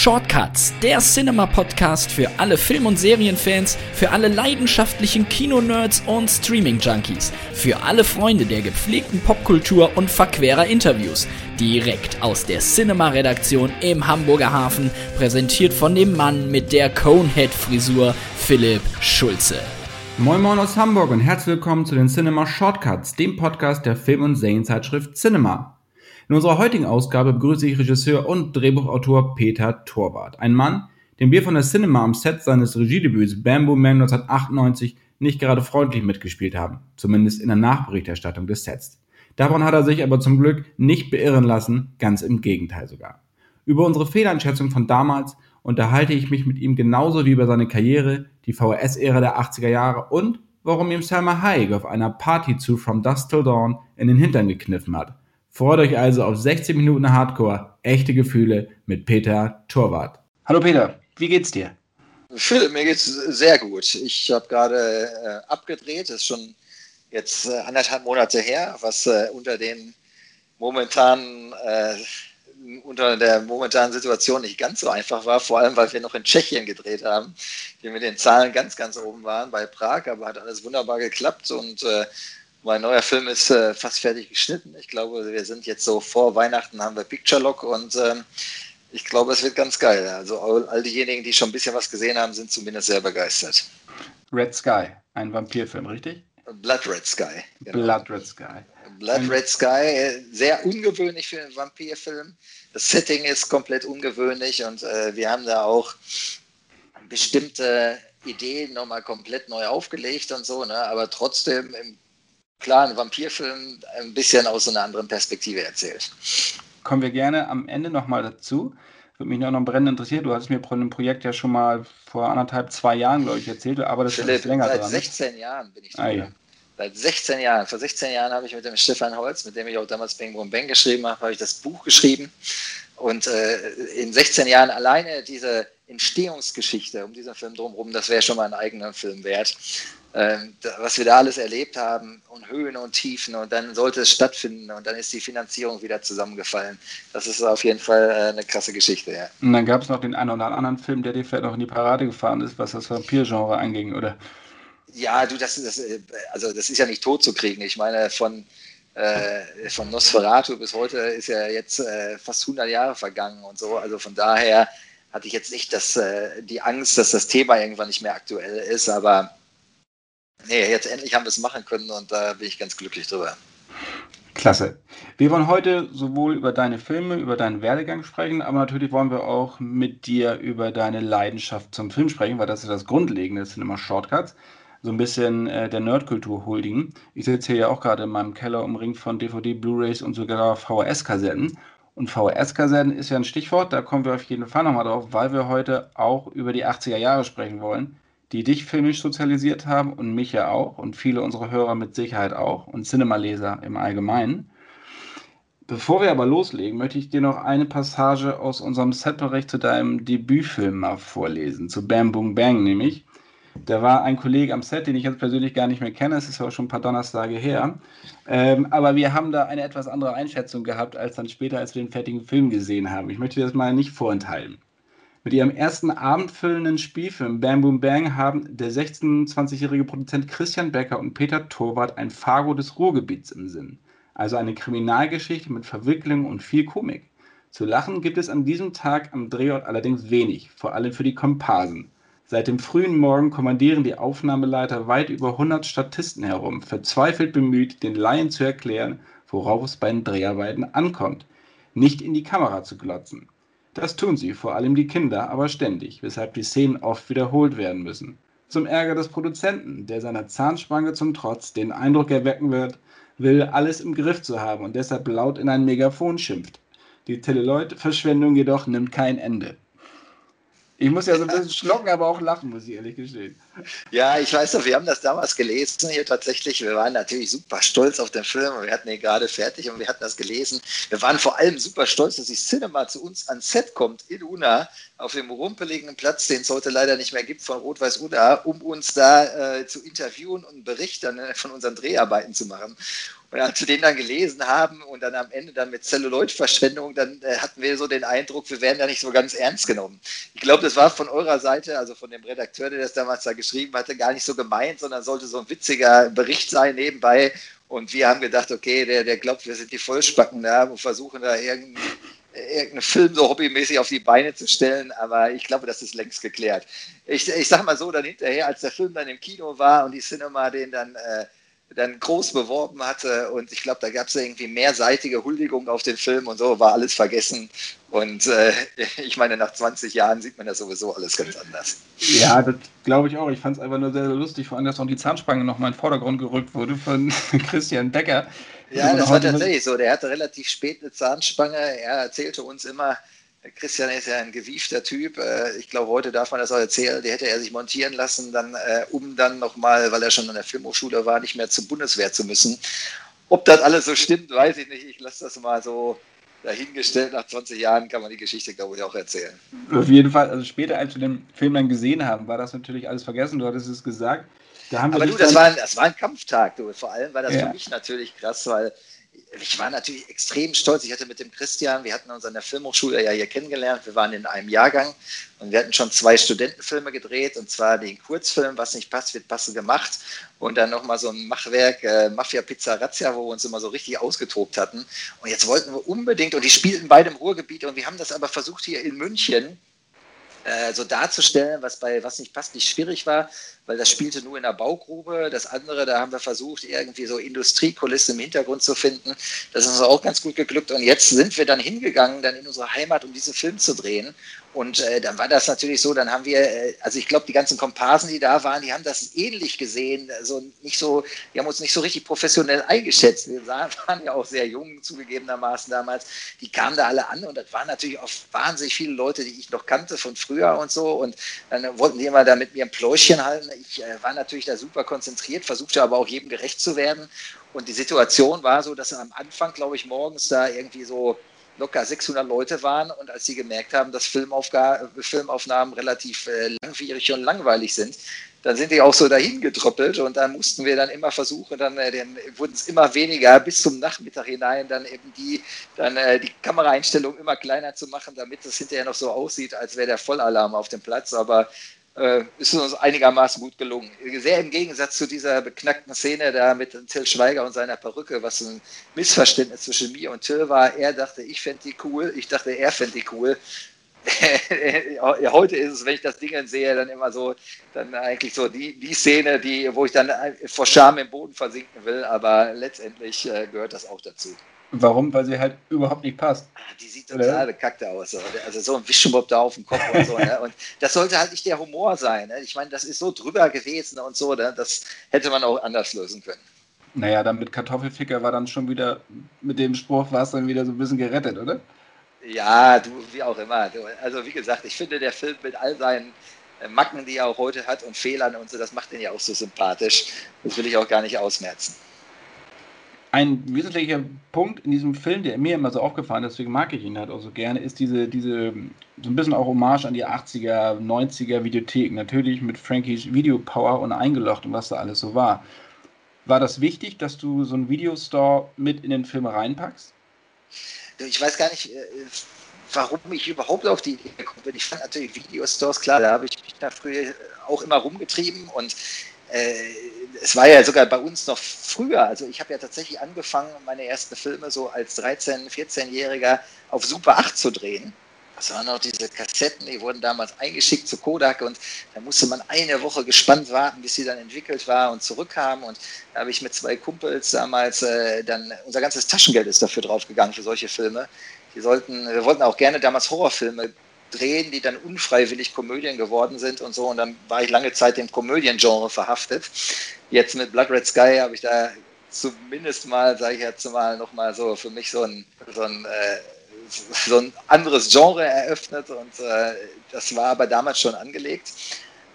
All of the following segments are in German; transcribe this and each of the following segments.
Shortcuts, der Cinema-Podcast für alle Film- und Serienfans, für alle leidenschaftlichen Kinonerds und Streaming-Junkies, für alle Freunde der gepflegten Popkultur und verquerer Interviews. Direkt aus der Cinema-Redaktion im Hamburger Hafen, präsentiert von dem Mann mit der Conehead-Frisur, Philipp Schulze. Moin Moin aus Hamburg und herzlich willkommen zu den Cinema Shortcuts, dem Podcast der Film- und Serienzeitschrift Cinema. In unserer heutigen Ausgabe begrüße ich Regisseur und Drehbuchautor Peter Torwart. Ein Mann, den wir von der Cinema am Set seines Regiedebüts Bamboo Man 1998 nicht gerade freundlich mitgespielt haben. Zumindest in der Nachberichterstattung des Sets. Davon hat er sich aber zum Glück nicht beirren lassen, ganz im Gegenteil sogar. Über unsere Fehleinschätzung von damals unterhalte ich mich mit ihm genauso wie über seine Karriere, die VHS-Ära der 80er Jahre und warum ihm Selma Hayek auf einer Party zu From Dusk Till Dawn in den Hintern gekniffen hat. Freut euch also auf 16 Minuten Hardcore, echte Gefühle mit Peter Torwart. Hallo Peter, wie geht's dir? Philipp, mir geht's sehr gut. Ich habe gerade äh, abgedreht, das ist schon jetzt äh, anderthalb Monate her, was äh, unter den momentanen äh, unter der momentanen Situation nicht ganz so einfach war, vor allem weil wir noch in Tschechien gedreht haben, die mit den Zahlen ganz, ganz oben waren bei Prag, aber hat alles wunderbar geklappt und äh, mein neuer Film ist äh, fast fertig geschnitten. Ich glaube, wir sind jetzt so vor Weihnachten haben wir Picture Lock und ähm, ich glaube, es wird ganz geil. Also all, diejenigen, die schon ein bisschen was gesehen haben, sind zumindest sehr begeistert. Red Sky, ein Vampirfilm, richtig? Blood Red Sky. Genau. Blood Red Sky. Blood Red Sky, sehr ungewöhnlich für einen Vampirfilm. Das Setting ist komplett ungewöhnlich und äh, wir haben da auch bestimmte Ideen nochmal komplett neu aufgelegt und so, ne? aber trotzdem im klar ein Vampirfilm ein bisschen aus einer anderen Perspektive erzählt. Kommen wir gerne am Ende nochmal dazu. Würde mich noch brennend interessieren. Du hast mir von dem Projekt ja schon mal vor anderthalb, zwei Jahren, glaube ich, erzählt. Aber das ist länger seit dran. Seit 16 Jahren bin ich ah, ja. Seit 16 Jahren. Vor 16 Jahren habe ich mit dem Stefan Holz, mit dem ich auch damals Bing Boom Bang geschrieben habe, habe ich das Buch geschrieben. Und äh, in 16 Jahren alleine diese Entstehungsgeschichte um diesen Film drumherum, das wäre schon mal ein eigener Film wert. Ähm, was wir da alles erlebt haben und Höhen und Tiefen und dann sollte es stattfinden und dann ist die Finanzierung wieder zusammengefallen. Das ist auf jeden Fall äh, eine krasse Geschichte, ja. Und dann gab es noch den einen oder anderen Film, der dir vielleicht noch in die Parade gefahren ist, was das Vampir-Genre anging, oder? Ja, du, das, das, also das ist ja nicht tot zu kriegen. Ich meine, von, äh, von Nosferatu bis heute ist ja jetzt äh, fast 100 Jahre vergangen und so. Also von daher hatte ich jetzt nicht das, äh, die Angst, dass das Thema irgendwann nicht mehr aktuell ist, aber nee, jetzt endlich haben wir es machen können und da bin ich ganz glücklich drüber. Klasse. Wir wollen heute sowohl über deine Filme, über deinen Werdegang sprechen, aber natürlich wollen wir auch mit dir über deine Leidenschaft zum Film sprechen, weil das ist das Grundlegende, das sind immer Shortcuts. So ein bisschen äh, der Nerdkultur huldigen. Ich sitze hier ja auch gerade in meinem Keller umringt von DVD, Blu-rays und sogar VHS-Kassetten. Und VHS-Kassetten ist ja ein Stichwort, da kommen wir auf jeden Fall nochmal drauf, weil wir heute auch über die 80er Jahre sprechen wollen die dich filmisch sozialisiert haben und mich ja auch und viele unserer Hörer mit Sicherheit auch und Cinemaleser im Allgemeinen. Bevor wir aber loslegen, möchte ich dir noch eine Passage aus unserem Setbericht zu deinem Debütfilm mal vorlesen, zu Bam Boom Bang nämlich. Da war ein Kollege am Set, den ich jetzt persönlich gar nicht mehr kenne, es ist aber schon ein paar Donnerstage her. Ähm, aber wir haben da eine etwas andere Einschätzung gehabt, als dann später, als wir den fertigen Film gesehen haben. Ich möchte dir das mal nicht vorenthalten. Mit ihrem ersten abendfüllenden Spielfilm Bam Boom Bang haben der 26-jährige Produzent Christian Becker und Peter Torwart ein Fargo des Ruhrgebiets im Sinn. Also eine Kriminalgeschichte mit Verwicklung und viel Komik. Zu lachen gibt es an diesem Tag am Drehort allerdings wenig, vor allem für die Komparsen. Seit dem frühen Morgen kommandieren die Aufnahmeleiter weit über 100 Statisten herum, verzweifelt bemüht, den Laien zu erklären, worauf es bei den Dreharbeiten ankommt. Nicht in die Kamera zu glotzen. Das tun sie, vor allem die Kinder, aber ständig, weshalb die Szenen oft wiederholt werden müssen. Zum Ärger des Produzenten, der seiner Zahnspange zum Trotz den Eindruck erwecken wird, will, alles im Griff zu haben und deshalb laut in ein Megafon schimpft. Die Teleloid-Verschwendung jedoch nimmt kein Ende. Ich muss ja so ein bisschen schlucken, aber auch lachen, muss ich ehrlich gestehen. Ja, ich weiß doch, wir haben das damals gelesen hier tatsächlich. Wir waren natürlich super stolz auf den Film. Wir hatten ihn gerade fertig und wir hatten das gelesen. Wir waren vor allem super stolz, dass die Cinema zu uns ans Set kommt in Una auf dem rumpeligen Platz, den es heute leider nicht mehr gibt, von Rot-Weiß Una, um uns da äh, zu interviewen und einen Bericht äh, von unseren Dreharbeiten zu machen. Und als wir den dann gelesen haben und dann am Ende dann mit Zelluloid-Verschwendung, dann äh, hatten wir so den Eindruck, wir werden da nicht so ganz ernst genommen. Ich glaube, das war von eurer Seite, also von dem Redakteur, der das damals da geschrieben hatte, gar nicht so gemeint, sondern sollte so ein witziger Bericht sein nebenbei. Und wir haben gedacht, okay, der, der glaubt, wir sind die Vollspacken da und versuchen da irgendeinen irgendeinen Film so hobbymäßig auf die Beine zu stellen, aber ich glaube, das ist längst geklärt. Ich, ich sag mal so, dann hinterher, als der Film dann im Kino war und die Cinema den dann, äh, dann groß beworben hatte und ich glaube, da gab es irgendwie mehrseitige Huldigung auf den Film und so, war alles vergessen. Und äh, ich meine, nach 20 Jahren sieht man das sowieso alles ganz anders. Ja, das glaube ich auch. Ich fand es einfach nur sehr, sehr lustig, vor allem, dass auch die Zahnspange nochmal in den Vordergrund gerückt wurde von Christian Becker ja, das war tatsächlich so. Der hatte relativ spät eine Zahnspange. Er erzählte uns immer, Christian ist ja ein gewiefter Typ. Äh, ich glaube, heute darf man das auch erzählen. Die hätte er sich montieren lassen, dann, äh, um dann nochmal, weil er schon an der Filmhochschule war, nicht mehr zur Bundeswehr zu müssen. Ob das alles so stimmt, weiß ich nicht. Ich lasse das mal so dahingestellt. Nach 20 Jahren kann man die Geschichte, glaube ich, auch erzählen. Auf jeden Fall. Also später, als wir den Film dann gesehen haben, war das natürlich alles vergessen. Du hattest es gesagt. Da Aber du, das war, ein, das war ein Kampftag, du. Vor allem war das ja. für mich natürlich krass, weil ich war natürlich extrem stolz. Ich hatte mit dem Christian, wir hatten uns an der Filmhochschule ja hier kennengelernt. Wir waren in einem Jahrgang und wir hatten schon zwei Studentenfilme gedreht und zwar den Kurzfilm, was nicht passt, wird passend gemacht und dann nochmal so ein Machwerk, äh, Mafia Pizza Razzia, wo wir uns immer so richtig ausgetobt hatten. Und jetzt wollten wir unbedingt, und die spielten beide im Ruhrgebiet und wir haben das aber versucht hier in München äh, so darzustellen, was bei was nicht passt, nicht schwierig war, weil das spielte nur in der Baugrube. Das andere, da haben wir versucht, irgendwie so Industriekulisse im Hintergrund zu finden. Das ist uns auch ganz gut geglückt. Und jetzt sind wir dann hingegangen, dann in unsere Heimat, um diesen Film zu drehen. Und äh, dann war das natürlich so, dann haben wir, äh, also ich glaube, die ganzen Komparsen, die da waren, die haben das ähnlich gesehen, also nicht so, die haben uns nicht so richtig professionell eingeschätzt. Wir waren ja auch sehr jung zugegebenermaßen damals. Die kamen da alle an und das waren natürlich auch wahnsinnig viele Leute, die ich noch kannte von früher und so. Und dann wollten die immer da mit mir ein Pläuschen halten. Ich äh, war natürlich da super konzentriert, versuchte aber auch jedem gerecht zu werden. Und die Situation war so, dass am Anfang, glaube ich, morgens da irgendwie so locker 600 Leute waren und als sie gemerkt haben, dass Filmaufnahmen relativ äh, langwierig und langweilig sind, dann sind die auch so dahin gedröppelt und dann mussten wir dann immer versuchen, dann äh, den, wurden es immer weniger bis zum Nachmittag hinein, dann eben die, dann äh, die Kameraeinstellung immer kleiner zu machen, damit es hinterher noch so aussieht, als wäre der Vollalarm auf dem Platz. Aber äh, ist uns einigermaßen gut gelungen. Sehr im Gegensatz zu dieser beknackten Szene da mit Till Schweiger und seiner Perücke, was ein Missverständnis zwischen mir und Till war. Er dachte, ich fände die cool, ich dachte, er fände die cool. Heute ist es, wenn ich das Ding sehe, dann immer so, dann eigentlich so die, die Szene, die, wo ich dann vor Scham im Boden versinken will, aber letztendlich äh, gehört das auch dazu. Warum? Weil sie halt überhaupt nicht passt. Ah, die sieht total bekackt aus. Also so ein Wischenbob da auf dem Kopf und so. Ne? Und das sollte halt nicht der Humor sein. Ne? Ich meine, das ist so drüber gewesen und so. Ne? Das hätte man auch anders lösen können. Naja, dann mit Kartoffelficker war dann schon wieder, mit dem Spruch war es dann wieder so ein bisschen gerettet, oder? Ja, du, wie auch immer. Also wie gesagt, ich finde, der Film mit all seinen äh, Macken, die er auch heute hat und Fehlern und so, das macht ihn ja auch so sympathisch. Das will ich auch gar nicht ausmerzen ein wesentlicher Punkt in diesem Film, der mir immer so aufgefallen ist, deswegen mag ich ihn halt auch so gerne, ist diese, diese, so ein bisschen auch Hommage an die 80er, 90er Videotheken. Natürlich mit Frankies Videopower und eingelocht und was da alles so war. War das wichtig, dass du so einen Videostore mit in den Film reinpackst? Ich weiß gar nicht, äh, warum ich überhaupt auf die Idee gekommen bin. Ich fand natürlich Videostores, klar, da habe ich mich da früher auch immer rumgetrieben und es war ja sogar bei uns noch früher. Also ich habe ja tatsächlich angefangen, meine ersten Filme so als 13-, 14-Jähriger auf Super 8 zu drehen. Das waren noch diese Kassetten, die wurden damals eingeschickt zu Kodak und da musste man eine Woche gespannt warten, bis sie dann entwickelt war und zurückkam. Und da habe ich mit zwei Kumpels damals äh, dann, unser ganzes Taschengeld ist dafür draufgegangen für solche Filme. Die sollten, wir wollten auch gerne damals Horrorfilme drehen, die dann unfreiwillig Komödien geworden sind und so. Und dann war ich lange Zeit dem Komödiengenre verhaftet. Jetzt mit Blood Red Sky habe ich da zumindest mal, sage ich jetzt mal, nochmal so für mich so ein, so ein, äh, so ein anderes Genre eröffnet. Und äh, das war aber damals schon angelegt.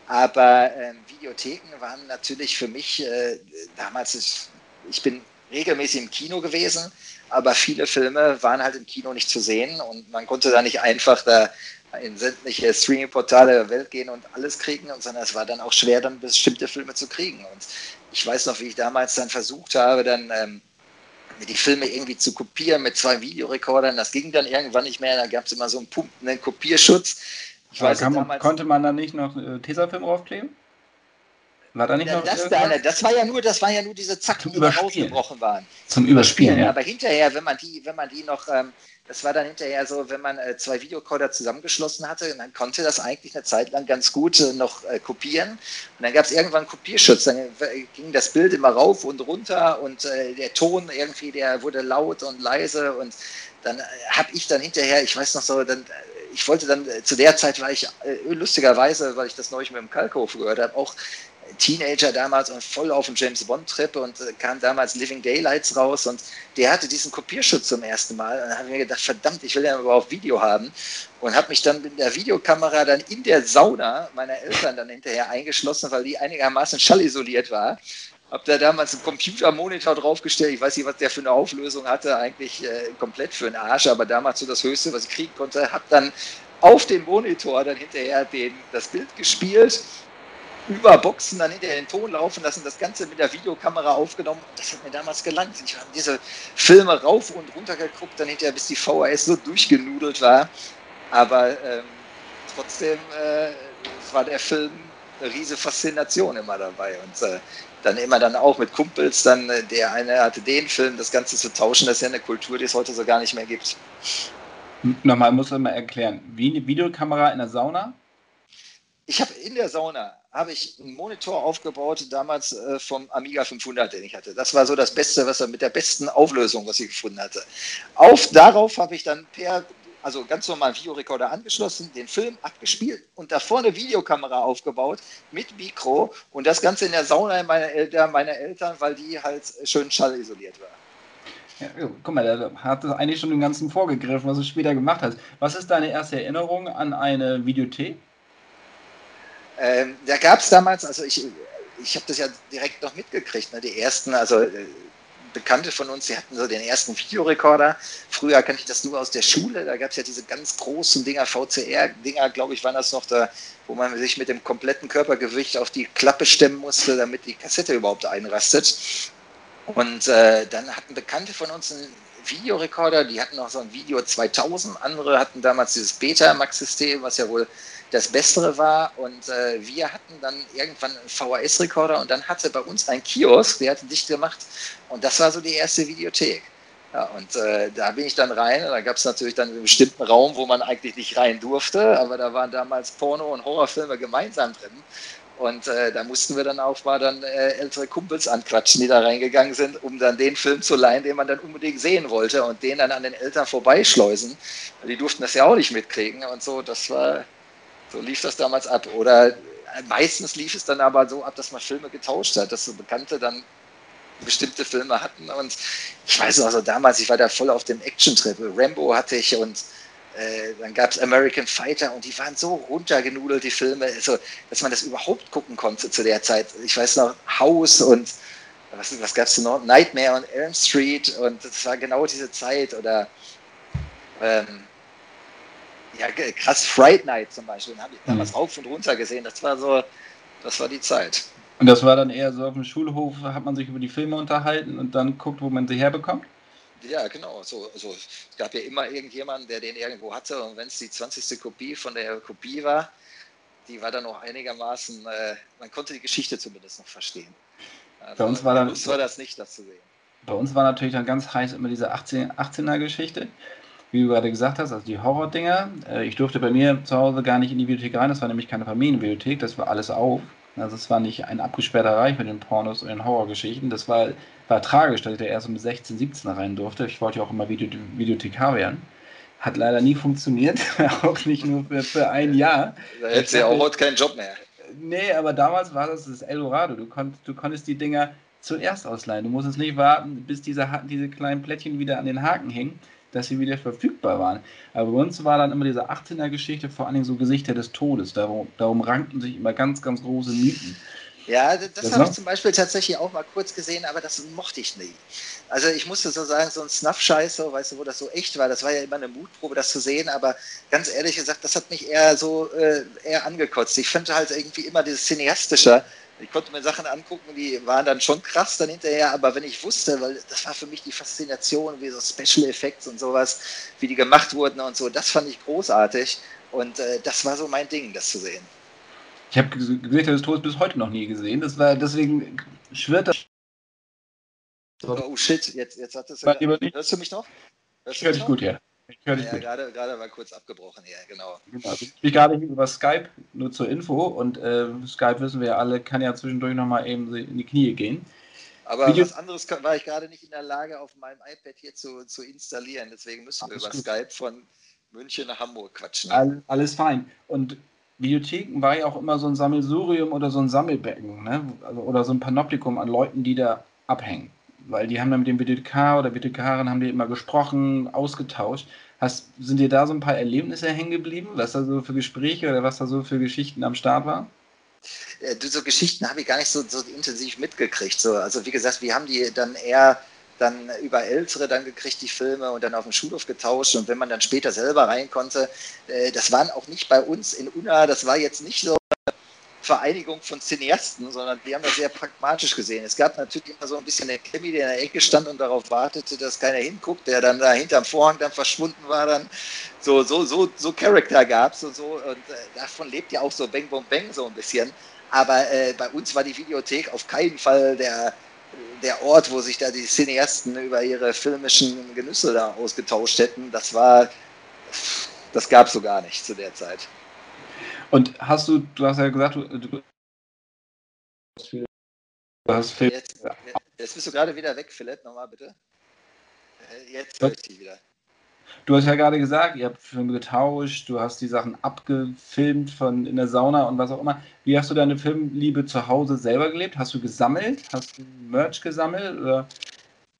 Aber äh, Videotheken waren natürlich für mich äh, damals, ich, ich bin regelmäßig im Kino gewesen, aber viele Filme waren halt im Kino nicht zu sehen und man konnte da nicht einfach da in sämtliche Streaming-Portale der Welt gehen und alles kriegen, sondern es war dann auch schwer, dann bestimmte Filme zu kriegen. Und ich weiß noch, wie ich damals dann versucht habe, dann ähm, die Filme irgendwie zu kopieren mit zwei Videorekordern. Das ging dann irgendwann nicht mehr. Da gab es immer so einen pumpenden Kopierschutz. Ich weiß, man, konnte man da nicht noch äh, Tesafilm draufkleben? War da nicht ja, noch das, da, das war ja nur, das war ja nur diese Zacken, die rausgebrochen waren. Zum Überspielen, ja. Aber hinterher, wenn man die, wenn man die noch, ähm, das war dann hinterher so, wenn man äh, zwei Videorekorder zusammengeschlossen hatte, dann konnte das eigentlich eine Zeit lang ganz gut äh, noch äh, kopieren. Und dann gab es irgendwann Kopierschutz. Dann äh, ging das Bild immer rauf und runter und äh, der Ton irgendwie, der wurde laut und leise und dann äh, habe ich dann hinterher, ich weiß noch so, dann ich wollte dann, zu der Zeit war ich lustigerweise, weil ich das neulich mit dem Kalkhof gehört habe, auch Teenager damals und voll auf dem James Bond-Trip und äh, kam damals Living Daylights raus und der hatte diesen Kopierschutz zum ersten Mal. Und dann habe ich mir gedacht, verdammt, ich will ja überhaupt Video haben und habe mich dann mit der Videokamera dann in der Sauna meiner Eltern dann hinterher eingeschlossen, weil die einigermaßen schallisoliert war. Habe da damals einen Computermonitor draufgestellt. Ich weiß nicht, was der für eine Auflösung hatte. Eigentlich äh, komplett für den Arsch, aber damals so das Höchste, was ich kriegen konnte. Habe dann auf dem Monitor dann hinterher den, das Bild gespielt über Boxen dann hinter den Ton laufen lassen, das Ganze mit der Videokamera aufgenommen. Das hat mir damals gelangt. Ich habe diese Filme rauf und runter geguckt, dann hinterher, bis die VHS so durchgenudelt war. Aber ähm, trotzdem äh, war der Film eine riesige Faszination immer dabei. Und äh, dann immer dann auch mit Kumpels, dann äh, der eine hatte den Film, das Ganze zu tauschen, das ist ja eine Kultur, die es heute so gar nicht mehr gibt. Nochmal, muss man mal erklären. Wie eine Videokamera in der Sauna? Ich habe in der Sauna habe ich einen Monitor aufgebaut, damals äh, vom Amiga 500, den ich hatte. Das war so das Beste, was er mit der besten Auflösung, was ich gefunden hatte. Auf darauf habe ich dann per, also ganz normal Videorekorder angeschlossen, den Film abgespielt und da vorne Videokamera aufgebaut mit Mikro und das Ganze in der Sauna meiner Eltern, meiner Eltern, weil die halt schön schallisoliert war. Ja, guck mal, da hat das eigentlich schon den ganzen vorgegriffen, was du später gemacht hast. Was ist deine erste Erinnerung an eine Videothek? Ähm, da gab es damals, also ich, ich habe das ja direkt noch mitgekriegt, ne? die ersten, also äh, Bekannte von uns, die hatten so den ersten Videorekorder. Früher kannte ich das nur aus der Schule, da gab es ja diese ganz großen Dinger, VCR-Dinger, glaube ich, waren das noch da, wo man sich mit dem kompletten Körpergewicht auf die Klappe stemmen musste, damit die Kassette überhaupt einrastet. Und äh, dann hatten Bekannte von uns einen Videorekorder, die hatten auch so ein Video 2000, andere hatten damals dieses Betamax-System, was ja wohl das Bessere war. Und äh, wir hatten dann irgendwann einen VHS-Rekorder und dann hatte bei uns ein Kiosk, der hatte dicht gemacht. Und das war so die erste Videothek. Ja, und äh, da bin ich dann rein und da gab es natürlich dann einen bestimmten Raum, wo man eigentlich nicht rein durfte, aber da waren damals Porno- und Horrorfilme gemeinsam drin. Und äh, da mussten wir dann auch mal dann äh, ältere Kumpels anquatschen, die da reingegangen sind, um dann den Film zu leihen, den man dann unbedingt sehen wollte und den dann an den Eltern vorbeischleusen. Die durften das ja auch nicht mitkriegen und so. Das war, so lief das damals ab. Oder meistens lief es dann aber so ab, dass man Filme getauscht hat, dass so Bekannte dann bestimmte Filme hatten. Und ich weiß noch, also damals, ich war da voll auf dem Action-Trip. Rambo hatte ich und äh, dann gab es American Fighter und die waren so runtergenudelt, die Filme, also, dass man das überhaupt gucken konnte zu der Zeit. Ich weiß noch, House und was, was gab es noch? Nightmare on Elm Street und das war genau diese Zeit. Oder ähm, ja, krass, Fright Night zum Beispiel. Den habe ich damals mhm. rauf und runter gesehen. Das war so, das war die Zeit. Und das war dann eher so auf dem Schulhof, hat man sich über die Filme unterhalten und dann guckt, wo man sie herbekommt? Ja, genau. So, also, es gab ja immer irgendjemanden, der den irgendwo hatte und wenn es die 20. Kopie von der Kopie war, die war dann auch einigermaßen, äh, man konnte die Geschichte zumindest noch verstehen. Also, bei uns war dann, war das nicht, das zu sehen. Bei uns war natürlich dann ganz heiß immer diese 18, 18er Geschichte wie du gerade gesagt hast, also die Horror-Dinger. Äh, ich durfte bei mir zu Hause gar nicht in die Bibliothek rein, das war nämlich keine Familienbibliothek, das war alles auf. Also es war nicht ein abgesperrter Bereich mit den Pornos und den Horrorgeschichten. Das war, war tragisch, dass ich da erst um 16, 17 rein durfte. Ich wollte ja auch immer Video, Videothekar werden. Hat leider nie funktioniert, auch nicht nur für, für ein Jahr. Da hättest du ja auch heute keinen Job mehr. Nee, aber damals war das das Eldorado. Du, konnt, du konntest die Dinger zuerst ausleihen. Du musstest nicht warten, bis diese, diese kleinen Plättchen wieder an den Haken hingen dass sie wieder verfügbar waren. Aber bei uns war dann immer diese 18er-Geschichte, vor allen Dingen so Gesichter des Todes. Darum, darum rankten sich immer ganz, ganz große Mythen. Ja, das, das habe ich zum Beispiel tatsächlich auch mal kurz gesehen, aber das mochte ich nie. Also ich musste so sagen, so ein Snuff-Scheiß, so, weißt du, wo das so echt war, das war ja immer eine Mutprobe, das zu sehen, aber ganz ehrlich gesagt, das hat mich eher so äh, eher angekotzt. Ich finde halt irgendwie immer dieses Cineastische Ich konnte mir Sachen angucken, die waren dann schon krass dann hinterher, aber wenn ich wusste, weil das war für mich die Faszination, wie so Special Effects und sowas, wie die gemacht wurden und so, das fand ich großartig und äh, das war so mein Ding, das zu sehen. Ich habe Gesichter des Todes bis heute noch nie gesehen, das war deswegen schwirrt das. Oh shit, jetzt, jetzt hat es. Hörst du mich noch? Hörst ich höre dich gut, ja. Ich höre dich ja, gut. Gerade, gerade war kurz abgebrochen hier, genau. genau. Also ich gerade über Skype, nur zur Info. Und äh, Skype wissen wir ja alle, kann ja zwischendurch nochmal eben in die Knie gehen. Aber Video was anderes war ich gerade nicht in der Lage, auf meinem iPad hier zu, zu installieren. Deswegen müssen wir über gut. Skype von München nach Hamburg quatschen. All, alles fein. Und Videotheken war ja auch immer so ein Sammelsurium oder so ein Sammelbecken, ne? Also, oder so ein Panoptikum an Leuten, die da abhängen weil die haben dann mit dem WTK oder WTKerin haben die immer gesprochen, ausgetauscht. Hast, sind dir da so ein paar Erlebnisse hängen geblieben, was da so für Gespräche oder was da so für Geschichten am Start war? Äh, so Geschichten habe ich gar nicht so, so intensiv mitgekriegt. So, also wie gesagt, wir haben die dann eher dann über Ältere dann gekriegt, die Filme und dann auf dem Schulhof getauscht und wenn man dann später selber rein konnte, äh, das waren auch nicht bei uns in Unna, das war jetzt nicht so Vereinigung von Cineasten, sondern die haben das sehr pragmatisch gesehen. Es gab natürlich immer so ein bisschen den Krimi, der in der Ecke stand und darauf wartete, dass keiner hinguckt, der dann da hinterm Vorhang dann verschwunden war. Dann so, so, so, so Charakter gab es und so. Und äh, davon lebt ja auch so Bang Bong Bang so ein bisschen. Aber äh, bei uns war die Videothek auf keinen Fall der, der Ort, wo sich da die Cineasten über ihre filmischen Genüsse da ausgetauscht hätten. Das war, das gab es so gar nicht zu der Zeit. Und hast du, du hast ja gesagt, du, du hast Film. Jetzt, jetzt, bist du gerade wieder weg, Philipp, nochmal bitte. Äh, jetzt höre ich dich wieder. Du hast ja gerade gesagt, ihr habt Filme getauscht, du hast die Sachen abgefilmt von in der Sauna und was auch immer. Wie hast du deine Filmliebe zu Hause selber gelebt? Hast du gesammelt? Hast du Merch gesammelt? Oder?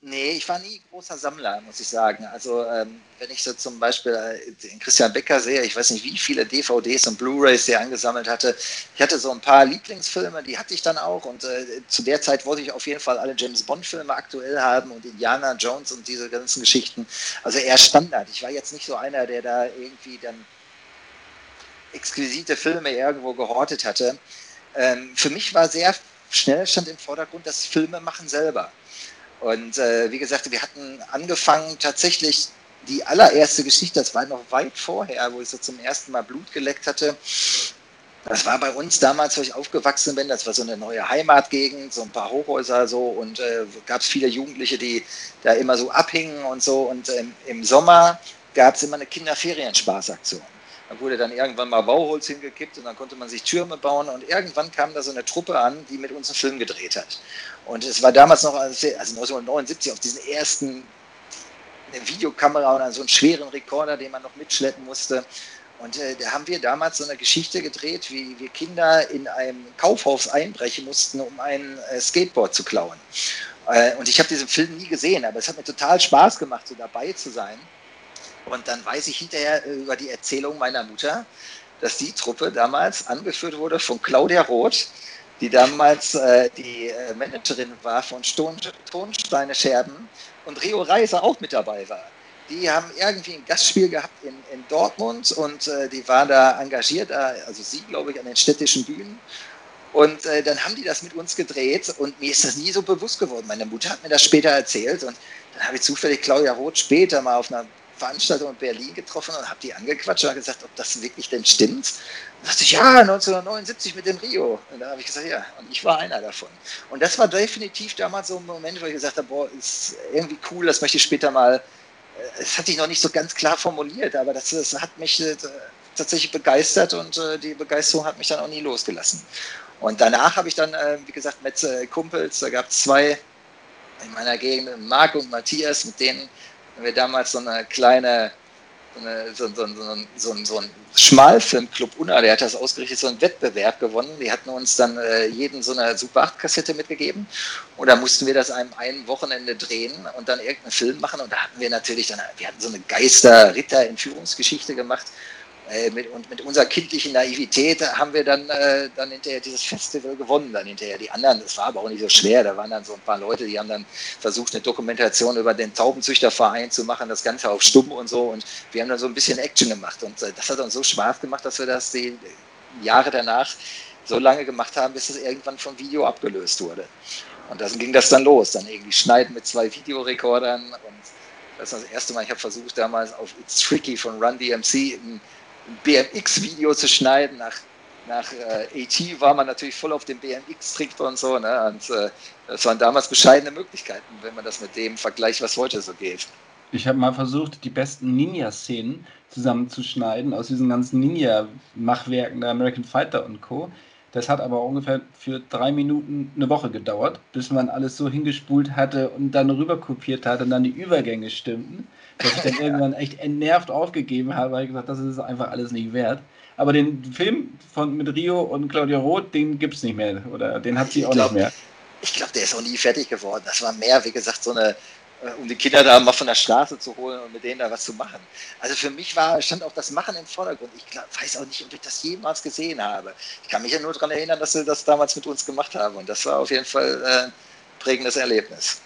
Nee, ich war nie großer Sammler, muss ich sagen. Also ähm, wenn ich so zum Beispiel äh, den Christian Becker sehe, ich weiß nicht, wie viele DVDs und Blu-rays der angesammelt hatte. Ich hatte so ein paar Lieblingsfilme, die hatte ich dann auch. Und äh, zu der Zeit wollte ich auf jeden Fall alle James Bond-Filme aktuell haben und Indiana Jones und diese ganzen Geschichten. Also eher Standard. Ich war jetzt nicht so einer, der da irgendwie dann exquisite Filme irgendwo gehortet hatte. Ähm, für mich war sehr schnell stand im Vordergrund das Filme machen selber. Und äh, wie gesagt, wir hatten angefangen tatsächlich die allererste Geschichte, das war noch weit vorher, wo ich so zum ersten Mal Blut geleckt hatte. Das war bei uns damals, wo ich aufgewachsen bin, das war so eine neue Heimatgegend, so ein paar Hochhäuser so und äh, gab es viele Jugendliche, die da immer so abhingen und so. Und ähm, im Sommer gab es immer eine Kinderferienspaßaktion. Da wurde dann irgendwann mal Bauholz hingekippt und dann konnte man sich Türme bauen und irgendwann kam da so eine Truppe an, die mit uns einen Film gedreht hat. Und es war damals noch, also 1979, auf diesen ersten eine Videokamera und so einen schweren Rekorder, den man noch mitschleppen musste. Und äh, da haben wir damals so eine Geschichte gedreht, wie wir Kinder in einem Kaufhaus einbrechen mussten, um ein äh, Skateboard zu klauen. Äh, und ich habe diesen Film nie gesehen, aber es hat mir total Spaß gemacht, so dabei zu sein. Und dann weiß ich hinterher äh, über die Erzählung meiner Mutter, dass die Truppe damals angeführt wurde von Claudia Roth, die damals äh, die äh, Managerin war von Ston Tonsteine Scherben und Rio Reiser auch mit dabei war. Die haben irgendwie ein Gastspiel gehabt in, in Dortmund und äh, die waren da engagiert, also sie, glaube ich, an den städtischen Bühnen. Und äh, dann haben die das mit uns gedreht und mir ist das nie so bewusst geworden. Meine Mutter hat mir das später erzählt und dann habe ich zufällig Claudia Roth später mal auf einer Veranstaltung in Berlin getroffen und habe die angequatscht und gesagt, ob das wirklich denn stimmt. Und dachte ich, ja, 1979 mit dem Rio. Und da habe ich gesagt, ja, und ich war einer davon. Und das war definitiv damals so ein Moment, wo ich gesagt habe, boah, ist irgendwie cool, das möchte ich später mal, äh, das hatte ich noch nicht so ganz klar formuliert, aber das, das hat mich äh, tatsächlich begeistert und äh, die Begeisterung hat mich dann auch nie losgelassen. Und danach habe ich dann, wie gesagt, mit Kumpels, da gab es zwei in meiner Gegend, Marc und Matthias, mit denen wir damals so eine kleine, so, eine, so, so, so, so ein Schmalfilmclub Unna, der hat das ausgerichtet, so einen Wettbewerb gewonnen. Die hatten uns dann äh, jeden so eine Super 8-Kassette mitgegeben. Und da mussten wir das einem einen Wochenende drehen und dann irgendeinen Film machen. Und da hatten wir natürlich dann, wir hatten so eine Geister-Ritter-Entführungsgeschichte gemacht äh, mit, und mit unserer kindlichen Naivität haben wir dann, äh, dann hinterher dieses Festival gewonnen. Dann hinterher die anderen, das war aber auch nicht so schwer. Da waren dann so ein paar Leute, die haben dann versucht, eine Dokumentation über den Taubenzüchterverein zu machen, das Ganze auf Stumm und so. Und wir haben dann so ein bisschen Action gemacht. Und äh, das hat uns so Spaß gemacht, dass wir das die Jahre danach so lange gemacht haben, bis es irgendwann vom Video abgelöst wurde. Und dann ging das dann los, dann irgendwie schneiden mit zwei Videorekordern und das ist das erste Mal, ich habe versucht damals auf It's Tricky von Run DMC BMX-Video zu schneiden. Nach, nach äh, AT war man natürlich voll auf dem BMX-Trick und so. Ne? Und äh, das waren damals bescheidene Möglichkeiten, wenn man das mit dem vergleicht, was heute so geht. Ich habe mal versucht, die besten Ninja-Szenen zusammenzuschneiden aus diesen ganzen Ninja-Machwerken der American Fighter und Co. Das hat aber ungefähr für drei Minuten eine Woche gedauert, bis man alles so hingespult hatte und dann rüber kopiert hat und dann die Übergänge stimmten, dass ich dann irgendwann echt entnervt aufgegeben habe, weil ich gesagt das ist einfach alles nicht wert. Aber den Film von, mit Rio und Claudia Roth, den gibt es nicht mehr. Oder den hat sie auch glaub, nicht mehr. Ich glaube, der ist auch nie fertig geworden. Das war mehr, wie gesagt, so eine um die Kinder da mal von der Straße zu holen und mit denen da was zu machen. Also für mich war, stand auch das Machen im Vordergrund. Ich glaub, weiß auch nicht, ob ich das jemals gesehen habe. Ich kann mich ja nur daran erinnern, dass sie das damals mit uns gemacht haben. Und das war auf jeden Fall äh, ein prägendes Erlebnis.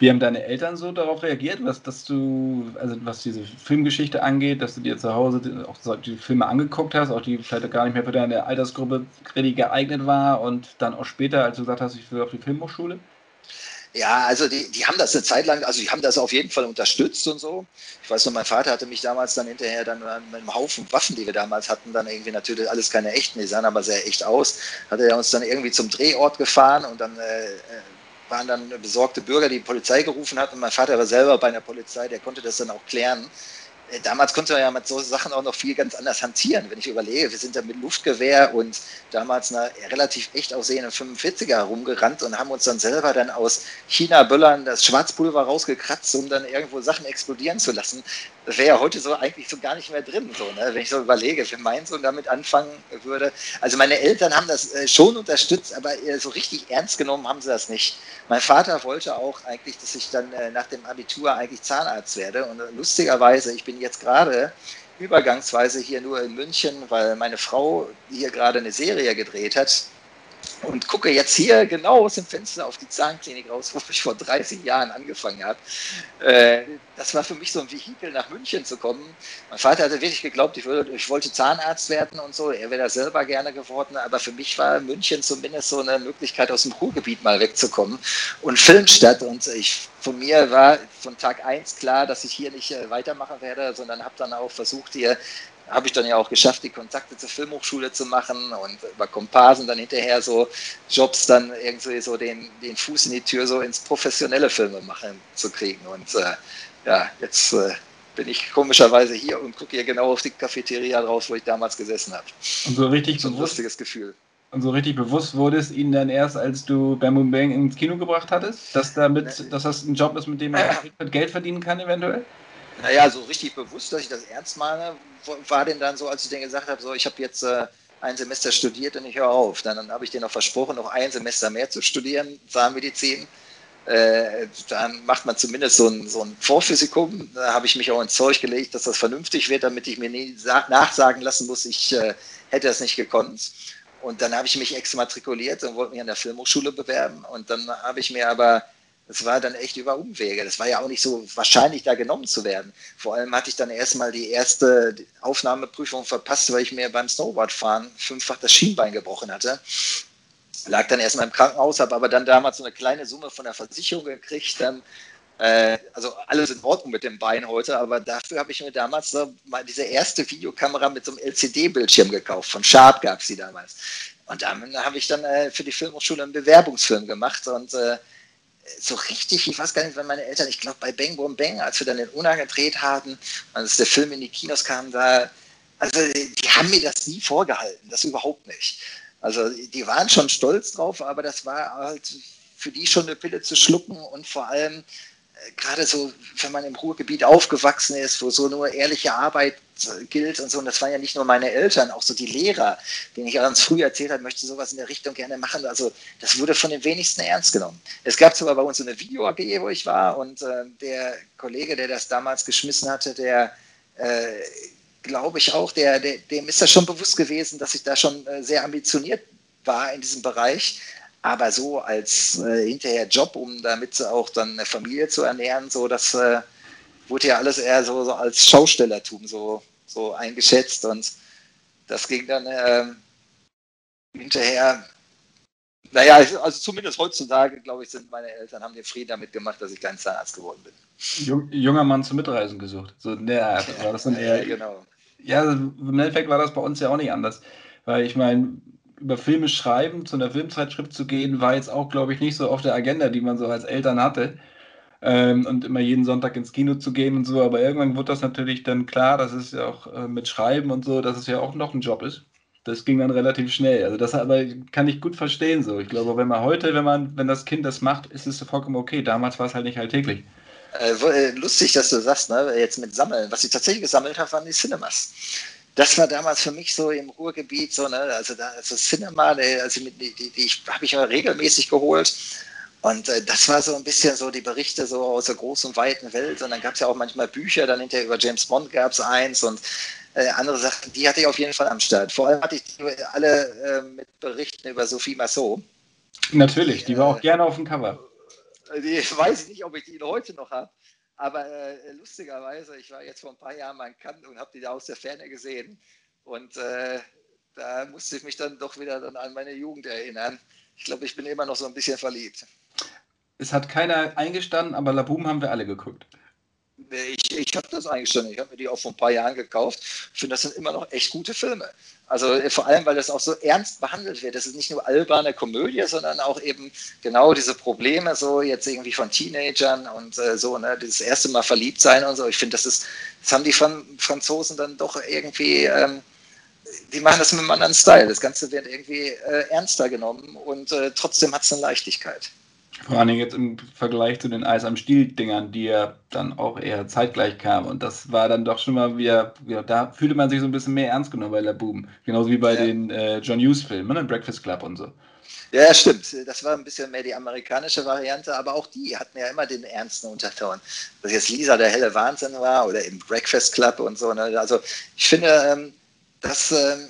Wie haben deine Eltern so darauf reagiert, was, dass du, also was diese Filmgeschichte angeht, dass du dir zu Hause auch die Filme angeguckt hast, auch die vielleicht gar nicht mehr für deine Altersgruppe geeignet war und dann auch später, als du gesagt hast, ich will auf die Filmhochschule? Ja, also die, die haben das eine Zeit lang, also die haben das auf jeden Fall unterstützt und so. Ich weiß noch, mein Vater hatte mich damals dann hinterher dann mit einem Haufen Waffen, die wir damals hatten, dann irgendwie natürlich alles keine echten, die sahen aber sehr echt aus, hat er uns dann irgendwie zum Drehort gefahren und dann äh, äh waren dann besorgte Bürger, die die Polizei gerufen hatten. Und mein Vater war selber bei der Polizei, der konnte das dann auch klären. Äh, damals konnte man ja mit so Sachen auch noch viel ganz anders hantieren. Wenn ich überlege, wir sind da mit Luftgewehr und damals einer relativ echt aussehenden 45er herumgerannt und haben uns dann selber dann aus China-Böllern das Schwarzpulver rausgekratzt, um dann irgendwo Sachen explodieren zu lassen. Das wäre ja heute so eigentlich so gar nicht mehr drin, so, ne? wenn ich so überlege, wenn mein Sohn damit anfangen würde. Also meine Eltern haben das äh, schon unterstützt, aber äh, so richtig ernst genommen haben sie das nicht. Mein Vater wollte auch eigentlich, dass ich dann nach dem Abitur eigentlich Zahnarzt werde und lustigerweise, ich bin jetzt gerade übergangsweise hier nur in München, weil meine Frau hier gerade eine Serie gedreht hat und gucke jetzt hier genau aus dem Fenster auf die Zahnklinik raus, wo ich vor 30 Jahren angefangen habe. Äh, das war für mich so ein Vehikel, nach München zu kommen. Mein Vater hatte wirklich geglaubt, ich, würde, ich wollte Zahnarzt werden und so. Er wäre da selber gerne geworden, aber für mich war München zumindest so eine Möglichkeit, aus dem Ruhrgebiet mal wegzukommen und Filmstadt. Und ich, von mir war von Tag 1 klar, dass ich hier nicht äh, weitermachen werde, sondern habe dann auch versucht, hier habe ich dann ja auch geschafft, die Kontakte zur Filmhochschule zu machen und über Komparsen dann hinterher so Jobs dann irgendwie so den, den Fuß in die Tür so ins professionelle Filme machen zu kriegen. Und äh, ja, jetzt äh, bin ich komischerweise hier und gucke hier genau auf die Cafeteria drauf, wo ich damals gesessen habe. Und so richtig so ein lustiges Gefühl. Und so richtig bewusst wurde es Ihnen dann erst, als du Bam Bang ins Kino gebracht hattest, dass, damit, äh, dass das ein Job ist, mit dem man Geld verdienen kann eventuell? Naja, so richtig bewusst, dass ich das ernst meine, war denn dann so, als ich denen gesagt habe, so ich habe jetzt äh, ein Semester studiert und ich höre auf. Dann, dann habe ich denen noch versprochen, noch ein Semester mehr zu studieren, Zahnmedizin. Äh, dann macht man zumindest so ein, so ein Vorphysikum. Da habe ich mich auch ins Zeug gelegt, dass das vernünftig wird, damit ich mir nie nachsagen lassen muss, ich äh, hätte das nicht gekonnt. Und dann habe ich mich exmatrikuliert und wollte mich an der Filmhochschule bewerben. Und dann habe ich mir aber das war dann echt über Umwege. Das war ja auch nicht so wahrscheinlich, da genommen zu werden. Vor allem hatte ich dann erstmal die erste Aufnahmeprüfung verpasst, weil ich mir beim Snowboardfahren fünffach das Schienbein gebrochen hatte. Lag dann erstmal im Krankenhaus, habe aber dann damals so eine kleine Summe von der Versicherung gekriegt. Dann, äh, also alles in Ordnung mit dem Bein heute, aber dafür habe ich mir damals so mal diese erste Videokamera mit so einem LCD-Bildschirm gekauft. Von Sharp gab es die damals. Und dann habe ich dann äh, für die Filmhochschule einen Bewerbungsfilm gemacht und äh, so richtig, ich weiß gar nicht, wann meine Eltern, ich glaube bei Bang Boom Bang, als wir dann den Una gedreht hatten, als der Film in die Kinos kam, da, also die haben mir das nie vorgehalten, das überhaupt nicht. Also die waren schon stolz drauf, aber das war halt für die schon eine Pille zu schlucken und vor allem gerade so, wenn man im Ruhrgebiet aufgewachsen ist, wo so nur ehrliche Arbeit gilt und so, und das waren ja nicht nur meine Eltern, auch so die Lehrer, denen ich ganz früh erzählt habe, möchte sowas in der Richtung gerne machen. Also das wurde von den wenigsten ernst genommen. Es gab sogar bei uns so eine Video-AG, wo ich war, und äh, der Kollege, der das damals geschmissen hatte, der äh, glaube ich auch, der, der, dem ist das schon bewusst gewesen, dass ich da schon äh, sehr ambitioniert war in diesem Bereich. Aber so als äh, hinterher Job, um damit auch dann eine Familie zu ernähren, so das äh, wurde ja alles eher so, so als Schaustellertum so, so eingeschätzt und das ging dann, äh, hinterher, naja, also zumindest heutzutage, glaube ich, sind meine Eltern, haben den Frieden damit gemacht, dass ich kein Zahnarzt geworden bin. Jung, junger Mann zum Mitreisen gesucht. So in der Art war das dann eher. Ja, genau. Ja, im Endeffekt war das bei uns ja auch nicht anders. Weil ich meine, über Filme schreiben, zu einer Filmzeitschrift zu gehen, war jetzt auch, glaube ich, nicht so auf der Agenda, die man so als Eltern hatte. Ähm, und immer jeden Sonntag ins Kino zu gehen und so. Aber irgendwann wurde das natürlich dann klar, dass es ja auch äh, mit Schreiben und so, dass es ja auch noch ein Job ist. Das ging dann relativ schnell. Also das aber kann ich gut verstehen so. Ich glaube, wenn man heute, wenn man, wenn das Kind das macht, ist es vollkommen okay. Damals war es halt nicht alltäglich. Äh, äh, lustig, dass du sagst, ne, jetzt mit Sammeln. Was ich tatsächlich gesammelt habe, waren die Cinemas. Das war damals für mich so im Ruhrgebiet so, ne, also da, also Cinema, also die, die, die habe ich regelmäßig geholt. Und äh, das war so ein bisschen so die Berichte so aus der großen, weiten Welt. Und dann gab es ja auch manchmal Bücher, dann hinterher über James Bond gab es eins und äh, andere Sachen, die hatte ich auf jeden Fall am Start. Vor allem hatte ich die alle äh, mit Berichten über Sophie Massot. Natürlich, die war auch äh, gerne auf dem Cover. Ich weiß nicht, ob ich die heute noch habe. Aber äh, lustigerweise, ich war jetzt vor ein paar Jahren mal in Cannes und habe die da aus der Ferne gesehen. Und äh, da musste ich mich dann doch wieder dann an meine Jugend erinnern. Ich glaube, ich bin immer noch so ein bisschen verliebt. Es hat keiner eingestanden, aber Laboom haben wir alle geguckt. Ich, ich habe das eingestanden. Ich habe mir die auch vor ein paar Jahren gekauft. Ich finde, das sind immer noch echt gute Filme. Also äh, vor allem, weil das auch so ernst behandelt wird. Das ist nicht nur alberne Komödie, sondern auch eben genau diese Probleme, so jetzt irgendwie von Teenagern und äh, so, ne, das erste Mal verliebt sein und so. Ich finde, das ist, das haben die von Franzosen dann doch irgendwie, ähm, die machen das mit einem anderen Style. Das Ganze wird irgendwie äh, ernster genommen und äh, trotzdem hat es eine Leichtigkeit. Vor allem jetzt im Vergleich zu den Eis am Stiel-Dingern, die ja dann auch eher zeitgleich kamen. Und das war dann doch schon mal wieder, wieder da fühlte man sich so ein bisschen mehr ernst genommen bei La Boom. Genauso wie bei ja. den äh, John Hughes-Filmen, ne? Breakfast Club und so. Ja, stimmt. Das war ein bisschen mehr die amerikanische Variante, aber auch die hatten ja immer den ernsten Unterton. Dass jetzt Lisa der helle Wahnsinn war oder im Breakfast Club und so. Ne? Also ich finde, ähm, das ähm,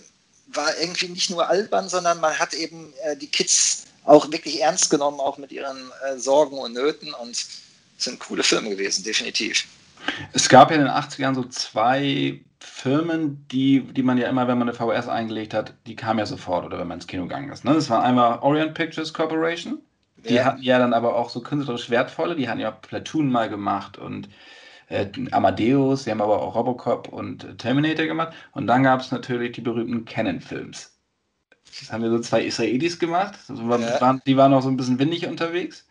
war irgendwie nicht nur albern, sondern man hat eben äh, die Kids auch wirklich ernst genommen, auch mit ihren äh, Sorgen und Nöten. Und es sind coole Filme gewesen, definitiv. Es gab ja in den 80ern so zwei Firmen, die, die man ja immer, wenn man eine VHS eingelegt hat, die kamen ja sofort oder wenn man ins Kino gegangen ist. Ne? Das war einmal Orient Pictures Corporation. Die ja. hatten ja dann aber auch so künstlerisch wertvolle, die hatten ja Platoon mal gemacht und äh, Amadeus, die haben aber auch Robocop und Terminator gemacht. Und dann gab es natürlich die berühmten Canon-Films. Das haben wir so zwei Israelis gemacht. Ja. waren, die waren auch so ein bisschen windig unterwegs.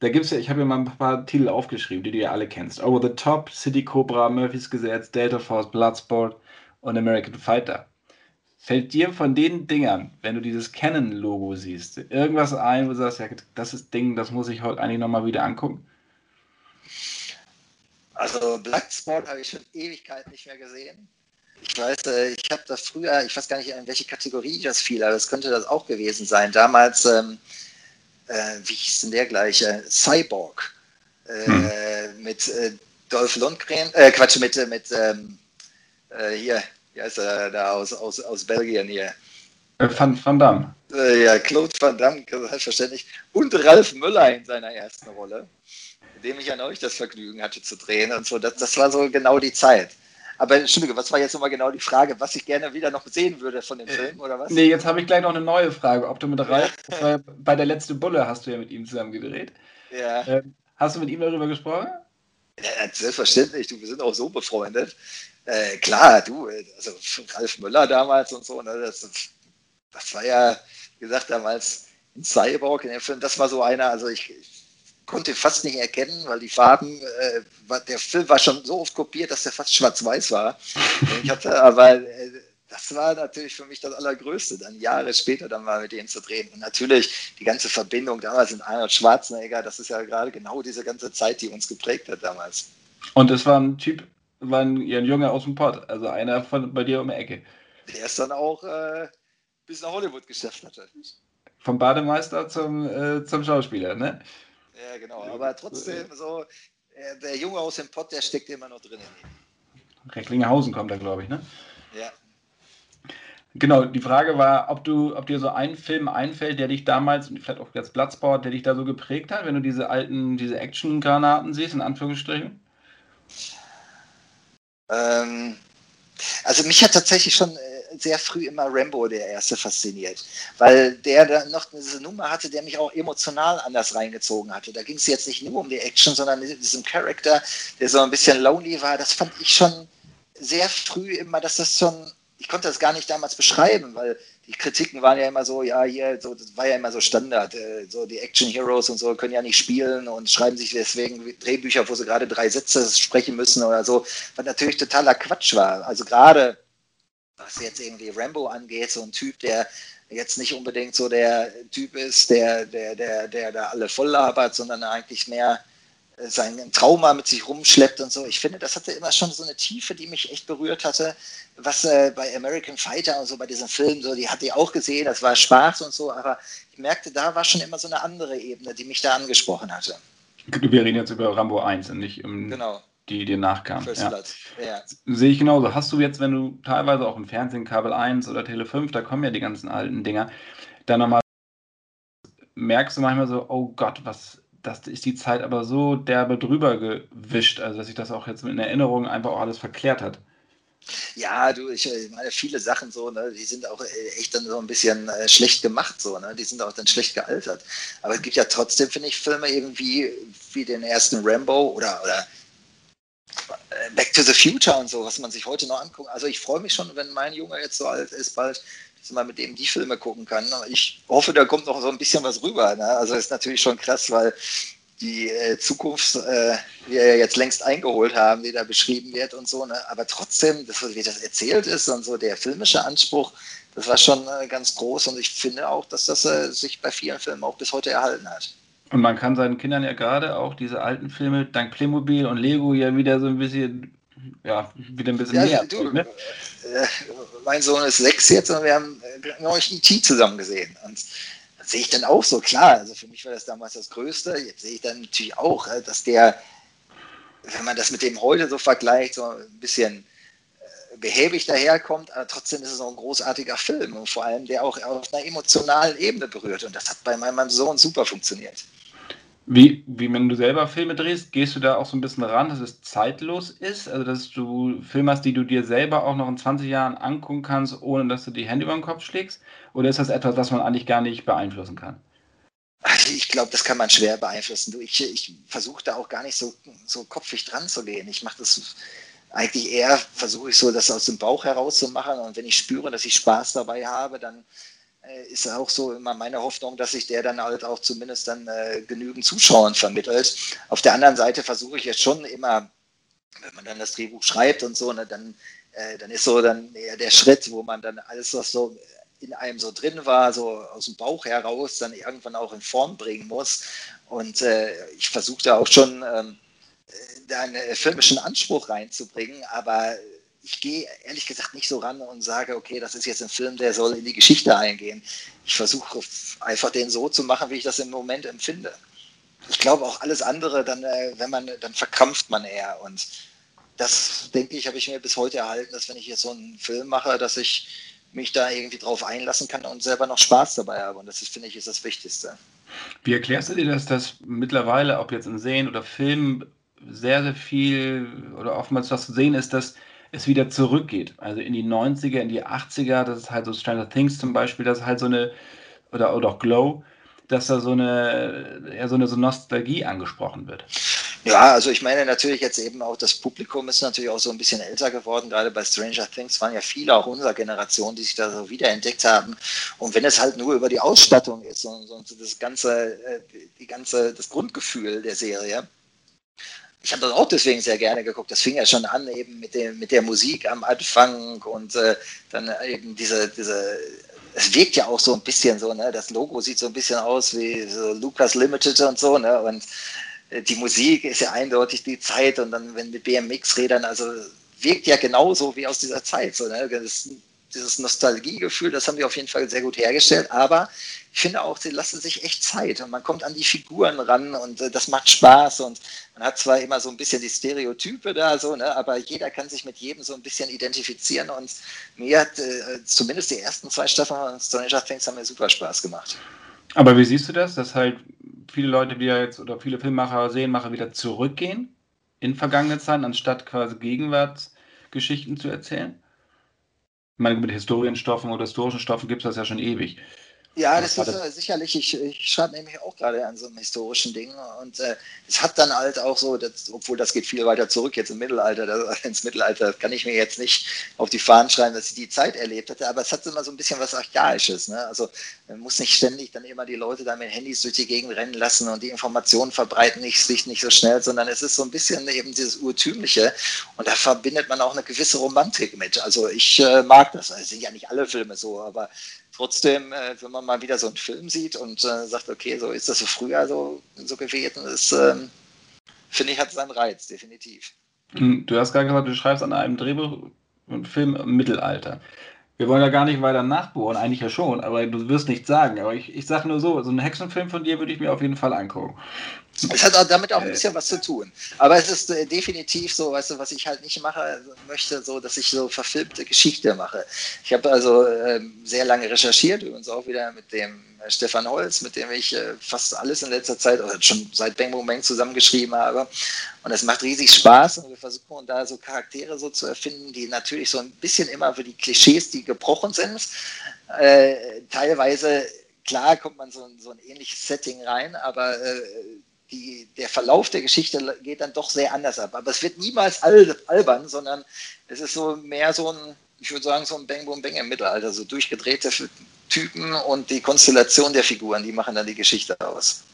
Da gibt es ja, ich habe ja mal ein paar Titel aufgeschrieben, die du ja alle kennst. Over the Top, City Cobra, Murphys Gesetz, Delta Force, Bloodsport und American Fighter. Fällt dir von den Dingern, wenn du dieses Canon-Logo siehst, irgendwas ein, wo du sagst, ja, das ist Ding, das muss ich heute eigentlich nochmal wieder angucken? Also Bloodsport habe ich schon Ewigkeit nicht mehr gesehen. Ich weiß, äh, ich habe das früher, ich weiß gar nicht, in welche Kategorie das fiel, aber es könnte das auch gewesen sein. Damals, ähm, äh, wie hieß denn der gleich? Äh, Cyborg. Äh, hm. Mit Dolph Lundgren, äh, Quatsch, mit, mit ähm, hier, wie heißt er da aus, aus, aus Belgien hier? Van, Van Damme. ja, Claude Van Damme, selbstverständlich. Und Ralf Müller in seiner ersten Rolle, mit dem ich ja neulich das Vergnügen hatte zu drehen und so. Das, das war so genau die Zeit. Aber Entschuldige, was war jetzt nochmal genau die Frage, was ich gerne wieder noch sehen würde von dem Film, oder was? Nee, jetzt habe ich gleich noch eine neue Frage. Ob du mit Ralf, bei der letzten Bulle hast du ja mit ihm zusammen gedreht. Ja. Ähm, hast du mit ihm darüber gesprochen? Ja, selbstverständlich, du, wir sind auch so befreundet. Äh, klar, du, also Ralf Müller damals und so, ne, das, das war ja, wie gesagt, damals in Cyborg in dem Film, das war so einer, also ich, konnte fast nicht erkennen, weil die Farben, äh, der Film war schon so oft kopiert, dass der fast schwarz-weiß war. ich hatte, aber äh, das war natürlich für mich das Allergrößte, dann Jahre später dann mal mit denen zu drehen. Und natürlich die ganze Verbindung damals mit Arnold Schwarzenegger, das ist ja gerade genau diese ganze Zeit, die uns geprägt hat damals. Und es war ein Typ, war ein, ein Junge aus dem Pott, also einer von bei dir um die Ecke. Der ist dann auch äh, bis nach Hollywood geschafft hatte. Vom Bademeister zum, äh, zum Schauspieler, ne? Ja, genau. Aber trotzdem, so, äh, der Junge aus dem Pott, der steckt immer noch drin. Recklinghausen kommt da, glaube ich, ne? Ja. Genau, die Frage war, ob du, ob dir so ein Film einfällt, der dich damals, vielleicht auch jetzt Bloodsport, der dich da so geprägt hat, wenn du diese alten, diese Action-Granaten siehst, in Anführungsstrichen? Ähm, also mich hat tatsächlich schon sehr früh immer Rambo, der erste, fasziniert. Weil der da noch diese Nummer hatte, der mich auch emotional anders reingezogen hatte. Da ging es jetzt nicht nur um die Action, sondern diesen Charakter, der so ein bisschen lonely war. Das fand ich schon sehr früh immer, dass das schon, ich konnte das gar nicht damals beschreiben, weil die Kritiken waren ja immer so, ja, hier, so, das war ja immer so Standard. Äh, so die Action Heroes und so können ja nicht spielen und schreiben sich deswegen Drehbücher, wo sie gerade drei Sätze sprechen müssen oder so, was natürlich totaler Quatsch war. Also gerade was jetzt irgendwie Rambo angeht, so ein Typ, der jetzt nicht unbedingt so der Typ ist, der, der, der, der da alle voll labert, sondern eigentlich mehr sein Trauma mit sich rumschleppt und so. Ich finde, das hatte immer schon so eine Tiefe, die mich echt berührt hatte. Was äh, bei American Fighter und so bei diesem Film, so, die hatte ich auch gesehen, das war Spaß und so, aber ich merkte, da war schon immer so eine andere Ebene, die mich da angesprochen hatte. Wir reden jetzt über Rambo 1 und nicht um genau. Die dir nachkam. Ja. Ja. Sehe ich genauso. Hast du jetzt, wenn du teilweise auch im Fernsehen, Kabel 1 oder Tele 5, da kommen ja die ganzen alten Dinger, dann nochmal merkst du manchmal so, oh Gott, was das ist die Zeit aber so derbe drüber gewischt, also dass sich das auch jetzt in Erinnerung einfach auch alles verklärt hat. Ja, du, ich meine, viele Sachen so, ne, die sind auch äh, echt dann so ein bisschen äh, schlecht gemacht, so, ne? Die sind auch dann schlecht gealtert. Aber es gibt ja trotzdem, finde ich, Filme irgendwie wie den ersten Rambo oder, oder Back to the Future und so, was man sich heute noch anguckt. Also ich freue mich schon, wenn mein Junge jetzt so alt ist, bald, dass man mit dem die Filme gucken kann. Ich hoffe, da kommt noch so ein bisschen was rüber. Ne? Also ist natürlich schon krass, weil die äh, Zukunft, äh, wir ja jetzt längst eingeholt haben, die da beschrieben wird und so. Ne? Aber trotzdem, das, wie das erzählt ist und so der filmische Anspruch, das war schon äh, ganz groß und ich finde auch, dass das äh, sich bei vielen Filmen auch bis heute erhalten hat. Und man kann seinen Kindern ja gerade auch diese alten Filme dank Playmobil und Lego ja wieder so ein bisschen ja, wieder ein bisschen ja, mehr. Du, ne? Äh, mein Sohn ist sechs jetzt und wir haben äh, neulich E.T. zusammen gesehen. Und das sehe ich dann auch so, klar. Also für mich war das damals das Größte. Jetzt sehe ich dann natürlich auch, äh, dass der, wenn man das mit dem heute so vergleicht, so ein bisschen behäbig daherkommt, aber trotzdem ist es auch ein großartiger Film und vor allem der auch auf einer emotionalen Ebene berührt. Und das hat bei meinem Sohn super funktioniert. Wie, wie wenn du selber Filme drehst, gehst du da auch so ein bisschen ran, dass es zeitlos ist? Also, dass du Filme hast, die du dir selber auch noch in 20 Jahren angucken kannst, ohne dass du die Hände über den Kopf schlägst? Oder ist das etwas, das man eigentlich gar nicht beeinflussen kann? Ich glaube, das kann man schwer beeinflussen. Ich, ich versuche da auch gar nicht so, so kopfig dran zu gehen. Ich mache das eigentlich eher, versuche ich so, das aus dem Bauch heraus zu machen. Und wenn ich spüre, dass ich Spaß dabei habe, dann ist auch so immer meine Hoffnung, dass sich der dann halt auch zumindest dann äh, genügend Zuschauern vermittelt. Auf der anderen Seite versuche ich jetzt schon immer, wenn man dann das Drehbuch schreibt und so, ne, dann, äh, dann ist so dann eher der Schritt, wo man dann alles, was so in einem so drin war, so aus dem Bauch heraus, dann irgendwann auch in Form bringen muss. Und äh, ich versuche da auch schon ähm, äh, da einen filmischen Anspruch reinzubringen, aber ich gehe ehrlich gesagt nicht so ran und sage, okay, das ist jetzt ein Film, der soll in die Geschichte eingehen. Ich versuche einfach den so zu machen, wie ich das im Moment empfinde. Ich glaube auch alles andere, dann, äh, wenn man, dann verkrampft man eher. Und das, denke ich, habe ich mir bis heute erhalten, dass wenn ich jetzt so einen Film mache, dass ich mich da irgendwie drauf einlassen kann und selber noch Spaß dabei habe. Und das ist, finde ich, ist das Wichtigste. Wie erklärst du dir das, dass mittlerweile, ob jetzt im Sehen oder Film, sehr, sehr viel oder oftmals was zu sehen ist, dass es wieder zurückgeht. Also in die 90er, in die 80er, das ist halt so Stranger Things zum Beispiel, das ist halt so eine, oder, oder auch Glow, dass da so eine, ja, so eine so Nostalgie angesprochen wird. Ja, also ich meine natürlich jetzt eben auch, das Publikum ist natürlich auch so ein bisschen älter geworden. Gerade bei Stranger Things waren ja viele auch unserer Generation, die sich da so wiederentdeckt haben. Und wenn es halt nur über die Ausstattung ist und, und das ganze, äh, die ganze, das Grundgefühl der Serie, ich habe das auch deswegen sehr gerne geguckt. Das fing ja schon an eben mit, dem, mit der Musik am Anfang und äh, dann eben diese, diese, es wirkt ja auch so ein bisschen so, ne? Das Logo sieht so ein bisschen aus wie so Lucas Limited und so, ne? Und äh, die Musik ist ja eindeutig die Zeit und dann, wenn mit BMX-Rädern, also wirkt ja genauso wie aus dieser Zeit. So, ne? Das, dieses Nostalgiegefühl, das haben die auf jeden Fall sehr gut hergestellt, aber ich finde auch, sie lassen sich echt Zeit und man kommt an die Figuren ran und äh, das macht Spaß und man hat zwar immer so ein bisschen die Stereotype da, so, ne, aber jeder kann sich mit jedem so ein bisschen identifizieren und mir hat äh, zumindest die ersten zwei Staffeln von Stranger Things haben mir super Spaß gemacht. Aber wie siehst du das, dass halt viele Leute wieder jetzt oder viele Filmmacher, Serienmacher wieder zurückgehen in vergangene Zeiten, anstatt quasi Gegenwartsgeschichten zu erzählen? Meine, mit Historienstoffen oder historischen Stoffen gibt es das ja schon ewig. Ja, das ist äh, sicherlich, ich, ich schreibe nämlich auch gerade an so einem historischen Ding und äh, es hat dann halt auch so, dass, obwohl das geht viel weiter zurück jetzt im Mittelalter, das, ins Mittelalter kann ich mir jetzt nicht auf die Fahnen schreiben, dass ich die Zeit erlebt hatte, aber es hat immer so ein bisschen was Archaisches. Ne? Also man muss nicht ständig dann immer die Leute da mit Handys durch die Gegend rennen lassen und die Informationen verbreiten nicht, sich nicht so schnell, sondern es ist so ein bisschen eben dieses Urtümliche und da verbindet man auch eine gewisse Romantik mit. Also ich äh, mag das, es sind ja nicht alle Filme so, aber trotzdem, äh, wenn man mal wieder so einen Film sieht und äh, sagt, okay, so ist das so früher so, so gewesen, ist, ähm, finde ich, hat seinen Reiz, definitiv. Hm, du hast gerade gesagt, du schreibst an einem Drehbuch und Film im Mittelalter. Wir wollen ja gar nicht weiter nachbohren, eigentlich ja schon, aber du wirst nichts sagen. Aber ich, ich sage nur so, so einen Hexenfilm von dir würde ich mir auf jeden Fall angucken. Es hat damit auch ein bisschen was zu tun. Aber es ist äh, definitiv so, weißt du, was ich halt nicht mache, also möchte, so, dass ich so verfilmte Geschichte mache. Ich habe also äh, sehr lange recherchiert, übrigens auch wieder mit dem äh, Stefan Holz, mit dem ich äh, fast alles in letzter Zeit oder schon seit Bang Boom Bang zusammengeschrieben habe. Und es macht riesig Spaß und wir versuchen da so Charaktere so zu erfinden, die natürlich so ein bisschen immer für die Klischees, die gebrochen sind, äh, teilweise klar kommt man so, so ein ähnliches Setting rein, aber äh, die, der Verlauf der Geschichte geht dann doch sehr anders ab. Aber es wird niemals al albern, sondern es ist so mehr so ein, ich würde sagen, so ein Bang Boom Bang im Mittelalter, so durchgedrehte Typen und die Konstellation der Figuren, die machen dann die Geschichte aus.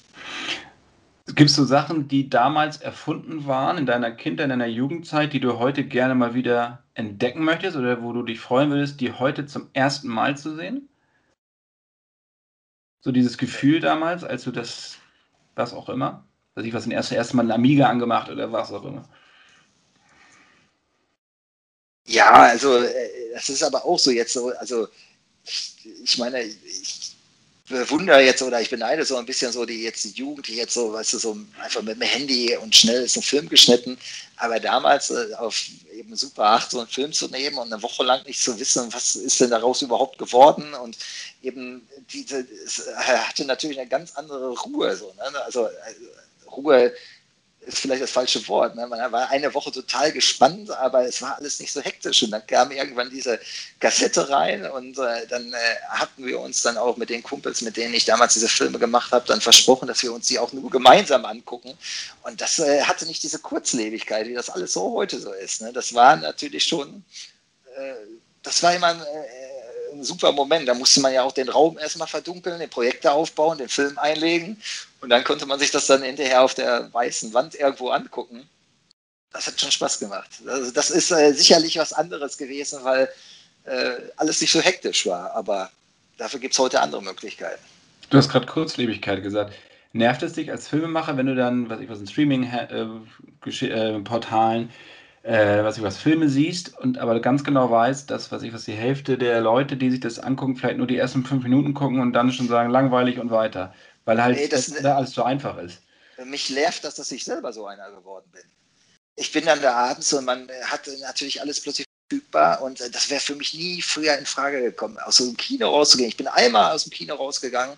Gibt es so Sachen, die damals erfunden waren in deiner Kindheit, in deiner Jugendzeit, die du heute gerne mal wieder entdecken möchtest oder wo du dich freuen würdest, die heute zum ersten Mal zu sehen? So dieses Gefühl damals, als du das was auch immer. Weiß ich was, ein erstes erste Mal ein Amiga angemacht oder was auch immer. Ja, also äh, das ist aber auch so jetzt so, also ich meine, ich bewundere jetzt oder ich beneide so ein bisschen so die jetzt die Jugend, die jetzt so, weißt du, so einfach mit dem Handy und schnell ist ein Film geschnitten. Aber damals äh, auf eben Super 8 so einen Film zu nehmen und eine Woche lang nicht zu wissen, was ist denn daraus überhaupt geworden und eben diese, es hatte natürlich eine ganz andere Ruhe, so, ne? also äh, Ruhe ist vielleicht das falsche Wort. Ne? Man war eine Woche total gespannt, aber es war alles nicht so hektisch. Und dann kam irgendwann diese Kassette rein und äh, dann äh, hatten wir uns dann auch mit den Kumpels, mit denen ich damals diese Filme gemacht habe, dann versprochen, dass wir uns die auch nur gemeinsam angucken. Und das äh, hatte nicht diese Kurzlebigkeit, wie das alles so heute so ist. Ne? Das war natürlich schon, äh, das war immer ein äh, ein super Moment. Da musste man ja auch den Raum erstmal verdunkeln, den Projektor aufbauen, den Film einlegen und dann konnte man sich das dann hinterher auf der weißen Wand irgendwo angucken. Das hat schon Spaß gemacht. Also das ist äh, sicherlich was anderes gewesen, weil äh, alles nicht so hektisch war, aber dafür gibt es heute andere Möglichkeiten. Du hast gerade Kurzlebigkeit gesagt. Nervt es dich als Filmemacher, wenn du dann, was ich was in Streaming-Portalen äh, äh, was ich was Filme siehst und aber ganz genau weißt, dass was ich was die Hälfte der Leute, die sich das angucken, vielleicht nur die ersten fünf Minuten gucken und dann schon sagen langweilig und weiter, weil halt nee, das, das da alles so einfach ist. Mich nervt das, dass ich selber so einer geworden bin. Ich bin dann da abends und man hat natürlich alles plötzlich verfügbar und das wäre für mich nie früher in Frage gekommen, aus so einem Kino rauszugehen. Ich bin einmal aus dem Kino rausgegangen,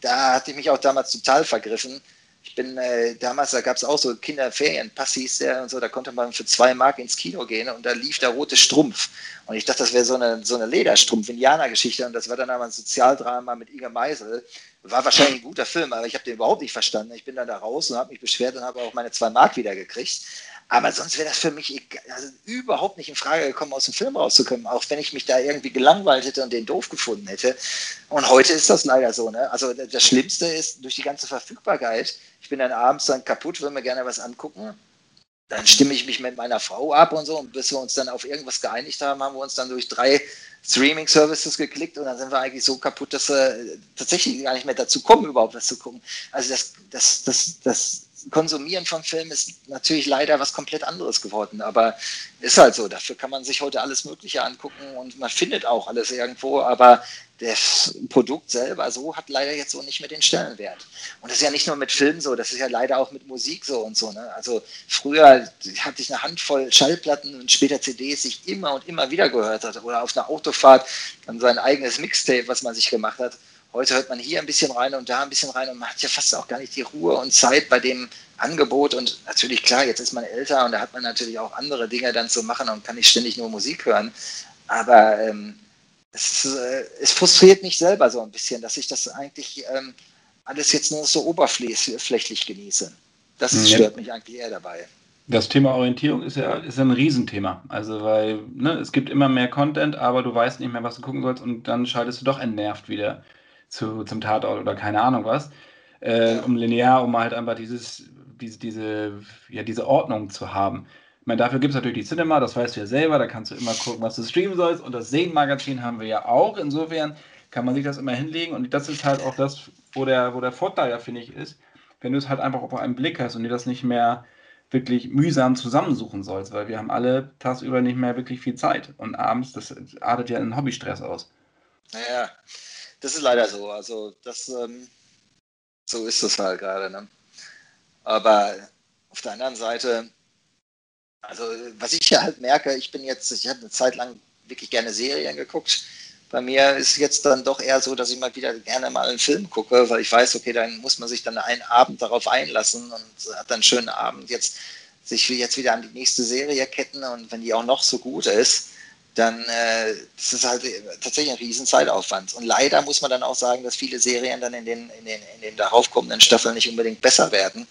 da hatte ich mich auch damals total vergriffen ich bin äh, damals, da gab es auch so Kinderferienpass hieß der und so, da konnte man für zwei Mark ins Kino gehen und da lief der rote Strumpf. Und ich dachte, das wäre so eine, so eine Lederstrumpf-Indianer-Geschichte und das war dann aber ein Sozialdrama mit Inge Meisel. War wahrscheinlich ein guter Film, aber ich habe den überhaupt nicht verstanden. Ich bin dann da raus und habe mich beschwert und habe auch meine zwei Mark wieder gekriegt. Aber sonst wäre das für mich also überhaupt nicht in Frage gekommen, aus dem Film rauszukommen, auch wenn ich mich da irgendwie gelangweilt hätte und den doof gefunden hätte. Und heute ist das leider so. Ne? Also das Schlimmste ist durch die ganze Verfügbarkeit. Ich bin dann abends dann kaputt, will mir gerne was angucken. Dann stimme ich mich mit meiner Frau ab und so. Und bis wir uns dann auf irgendwas geeinigt haben, haben wir uns dann durch drei Streaming-Services geklickt und dann sind wir eigentlich so kaputt, dass wir tatsächlich gar nicht mehr dazu kommen, überhaupt was zu gucken. Also das, das, das, das Konsumieren von Filmen ist natürlich leider was komplett anderes geworden, aber ist halt so. Dafür kann man sich heute alles Mögliche angucken und man findet auch alles irgendwo, aber das Produkt selber so hat leider jetzt so nicht mehr den Stellenwert. Und das ist ja nicht nur mit Filmen so, das ist ja leider auch mit Musik so und so. Ne? Also früher hatte ich eine Handvoll Schallplatten und später CDs, die ich immer und immer wieder gehört hatte oder auf einer Autofahrt dann sein eigenes Mixtape, was man sich gemacht hat. Heute hört man hier ein bisschen rein und da ein bisschen rein und man hat ja fast auch gar nicht die Ruhe und Zeit bei dem Angebot. Und natürlich, klar, jetzt ist man älter und da hat man natürlich auch andere Dinge dann zu machen und kann nicht ständig nur Musik hören. Aber ähm, es, äh, es, frustriert mich selber so ein bisschen, dass ich das eigentlich ähm, alles jetzt nur so oberflächlich genieße. Das mhm. stört mich eigentlich eher dabei. Das Thema Orientierung ist ja, ist ja ein Riesenthema. Also, weil ne, es gibt immer mehr Content, aber du weißt nicht mehr, was du gucken sollst und dann schaltest du doch entnervt wieder zu, zum Tatort oder keine Ahnung was. Äh, um linear, um halt einfach dieses, diese, diese, ja, diese Ordnung zu haben. Ich meine, dafür gibt es natürlich die Cinema, das weißt du ja selber, da kannst du immer gucken, was du streamen sollst. Und das Sehen-Magazin haben wir ja auch. Insofern kann man sich das immer hinlegen. Und das ist halt auch das, wo der, wo der Vorteil ja, finde ich, ist, wenn du es halt einfach auf einen Blick hast und dir das nicht mehr wirklich mühsam zusammensuchen sollst, weil wir haben alle tagsüber nicht mehr wirklich viel Zeit. Und abends, das artet ja in Hobbystress aus. Naja, das ist leider so. Also, das, ähm, so ist es halt gerade. Ne? Aber auf der anderen Seite, also was ich ja halt merke, ich bin jetzt, ich habe eine Zeit lang wirklich gerne Serien geguckt. Bei mir ist jetzt dann doch eher so, dass ich mal wieder gerne mal einen Film gucke, weil ich weiß, okay, dann muss man sich dann einen Abend darauf einlassen und hat dann einen schönen Abend. Jetzt sich jetzt wieder an die nächste Serie ketten und wenn die auch noch so gut ist, dann äh, das ist halt tatsächlich ein riesen Zeitaufwand. Und leider muss man dann auch sagen, dass viele Serien dann in den, in den, in den daraufkommenden Staffeln nicht unbedingt besser werden.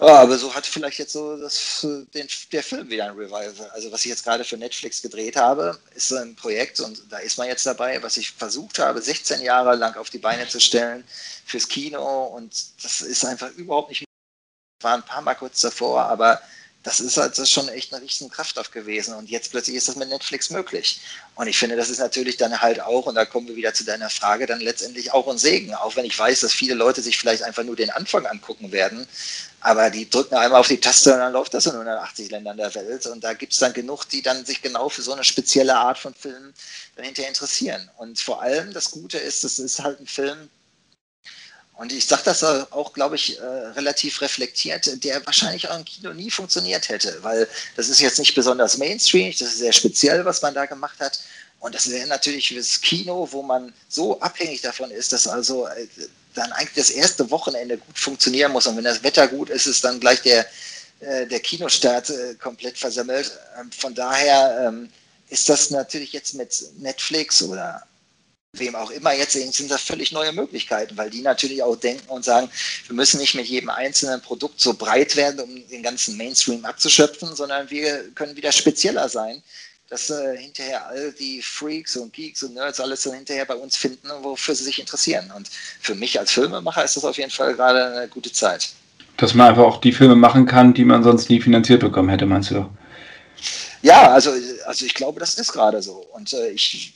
Ja, aber so hat vielleicht jetzt so das, den, der Film wieder ein Revival. Also was ich jetzt gerade für Netflix gedreht habe, ist so ein Projekt und da ist man jetzt dabei, was ich versucht habe, 16 Jahre lang auf die Beine zu stellen fürs Kino und das ist einfach überhaupt nicht. War ein paar Mal kurz davor, aber das ist halt das ist schon echt eine riesen Kraftkraft gewesen. Und jetzt plötzlich ist das mit Netflix möglich. Und ich finde, das ist natürlich dann halt auch, und da kommen wir wieder zu deiner Frage, dann letztendlich auch ein Segen. Auch wenn ich weiß, dass viele Leute sich vielleicht einfach nur den Anfang angucken werden. Aber die drücken einmal auf die Taste und dann läuft das in 180 Ländern der Welt. Und da gibt es dann genug, die dann sich genau für so eine spezielle Art von Film dann hinterher interessieren. Und vor allem das Gute ist, das ist halt ein Film, und ich sage das auch, glaube ich, äh, relativ reflektiert, der wahrscheinlich auch im Kino nie funktioniert hätte, weil das ist jetzt nicht besonders Mainstream, das ist sehr speziell, was man da gemacht hat. Und das wäre natürlich fürs Kino, wo man so abhängig davon ist, dass also äh, dann eigentlich das erste Wochenende gut funktionieren muss. Und wenn das Wetter gut ist, ist dann gleich der, äh, der Kinostart komplett versammelt. Ähm, von daher ähm, ist das natürlich jetzt mit Netflix oder wem auch immer jetzt sind das völlig neue Möglichkeiten, weil die natürlich auch denken und sagen, wir müssen nicht mit jedem einzelnen Produkt so breit werden, um den ganzen Mainstream abzuschöpfen, sondern wir können wieder spezieller sein, dass äh, hinterher all die Freaks und Geeks und Nerds alles dann hinterher bei uns finden, wofür sie sich interessieren. Und für mich als Filmemacher ist das auf jeden Fall gerade eine gute Zeit. Dass man einfach auch die Filme machen kann, die man sonst nie finanziert bekommen hätte, meinst du? Ja, also, also ich glaube, das ist gerade so. Und äh, ich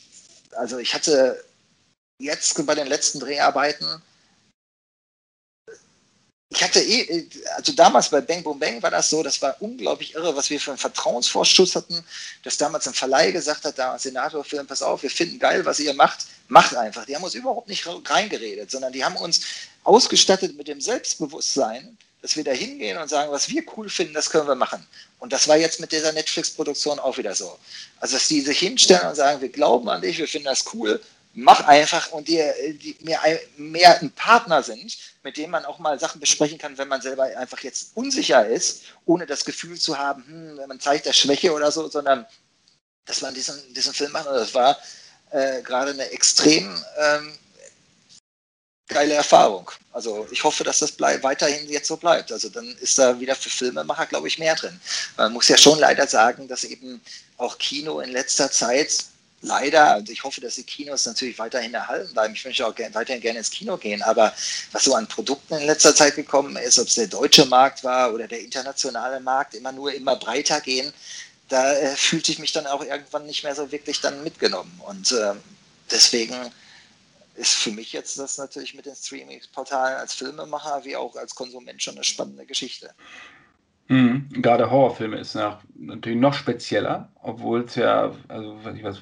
also ich hatte jetzt bei den letzten Dreharbeiten, ich hatte eh, also damals bei Bang Boom Bang war das so, das war unglaublich irre, was wir für einen Vertrauensvorschuss hatten, dass damals ein Verleih gesagt hat, Senator Film, pass auf, wir finden geil, was ihr macht, macht einfach. Die haben uns überhaupt nicht reingeredet, sondern die haben uns ausgestattet mit dem Selbstbewusstsein, dass wir da hingehen und sagen, was wir cool finden, das können wir machen. Und das war jetzt mit dieser Netflix-Produktion auch wieder so. Also, dass die sich hinstellen und sagen, wir glauben an dich, wir finden das cool, mach einfach und die, die mehr, mehr ein Partner sind, mit dem man auch mal Sachen besprechen kann, wenn man selber einfach jetzt unsicher ist, ohne das Gefühl zu haben, hm, man zeigt der Schwäche oder so, sondern dass man diesen, diesen Film macht. Und das war äh, gerade eine extrem ähm, geile Erfahrung. Also ich hoffe, dass das bleib, weiterhin jetzt so bleibt. Also dann ist da wieder für Filmemacher, glaube ich, mehr drin. Man muss ja schon leider sagen, dass eben auch Kino in letzter Zeit leider, also ich hoffe, dass die Kinos natürlich weiterhin erhalten bleiben. Ich möchte auch gern, weiterhin gerne ins Kino gehen, aber was so an Produkten in letzter Zeit gekommen ist, ob es der deutsche Markt war oder der internationale Markt, immer nur immer breiter gehen, da äh, fühlte ich mich dann auch irgendwann nicht mehr so wirklich dann mitgenommen. Und äh, deswegen ist für mich jetzt das natürlich mit den Streaming-Portalen als Filmemacher wie auch als Konsument schon eine spannende Geschichte. Mhm. Gerade Horrorfilme ist ja natürlich noch spezieller, obwohl es ja, also ich weiß,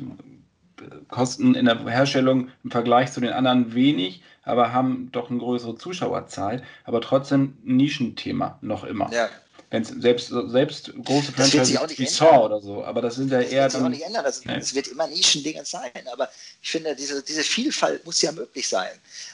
kosten in der Herstellung im Vergleich zu den anderen wenig, aber haben doch eine größere Zuschauerzahl, aber trotzdem ein Nischenthema noch immer. Ja. Wenn selbst, selbst große Franchises wie Saw oder so, aber das sind ja eher. Das wird sich auch nicht ändern. Das, nee. das wird immer Nischendinge sein. Aber ich finde, diese, diese Vielfalt muss ja möglich sein.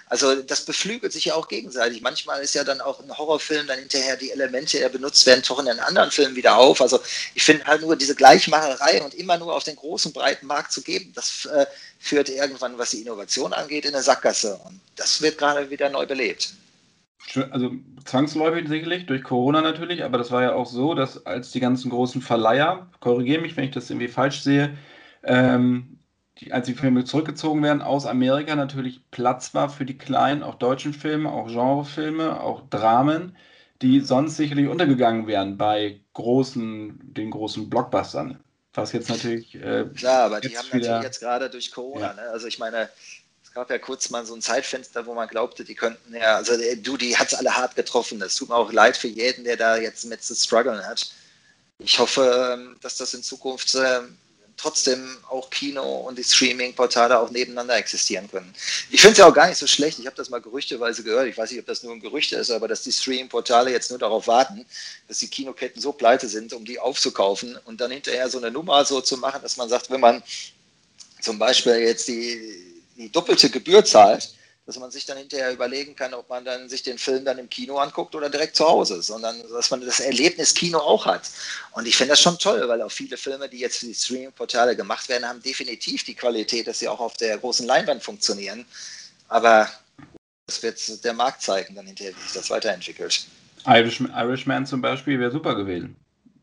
Also das beflügelt sich ja auch gegenseitig. Manchmal ist ja dann auch ein Horrorfilm dann hinterher die Elemente, die ja benutzt werden, tauchen in anderen Filmen wieder auf. Also ich finde halt nur diese Gleichmacherei und immer nur auf den großen, breiten Markt zu geben, das äh, führt irgendwann, was die Innovation angeht, in eine Sackgasse. Und das wird gerade wieder neu belebt also zwangsläufig sicherlich, durch Corona natürlich, aber das war ja auch so, dass als die ganzen großen Verleiher, korrigiere mich, wenn ich das irgendwie falsch sehe, ähm, die, als die Filme zurückgezogen werden aus Amerika, natürlich Platz war für die kleinen, auch deutschen Filme, auch Genrefilme, auch Dramen, die sonst sicherlich untergegangen wären bei großen, den großen Blockbustern. Was jetzt natürlich. Äh, Klar, aber die haben wieder, natürlich jetzt gerade durch Corona, ja. ne? also ich meine, gab ja kurz mal so ein Zeitfenster, wo man glaubte, die könnten ja, also äh, du, die hat es alle hart getroffen. Es tut mir auch leid für jeden, der da jetzt mit zu strugglen hat. Ich hoffe, ähm, dass das in Zukunft ähm, trotzdem auch Kino und die Streaming-Portale auch nebeneinander existieren können. Ich finde es ja auch gar nicht so schlecht. Ich habe das mal gerüchteweise gehört. Ich weiß nicht, ob das nur ein Gerücht ist, aber dass die Streaming-Portale jetzt nur darauf warten, dass die Kinoketten so pleite sind, um die aufzukaufen und dann hinterher so eine Nummer so zu machen, dass man sagt, wenn man zum Beispiel jetzt die die doppelte Gebühr zahlt, dass man sich dann hinterher überlegen kann, ob man dann sich den Film dann im Kino anguckt oder direkt zu Hause, sondern dass man das Erlebnis Kino auch hat. Und ich finde das schon toll, weil auch viele Filme, die jetzt für die Streaming-Portale gemacht werden, haben definitiv die Qualität, dass sie auch auf der großen Leinwand funktionieren. Aber das wird der Markt zeigen, dann hinterher, wie sich das weiterentwickelt. Irishman, zum Beispiel wäre super gewesen.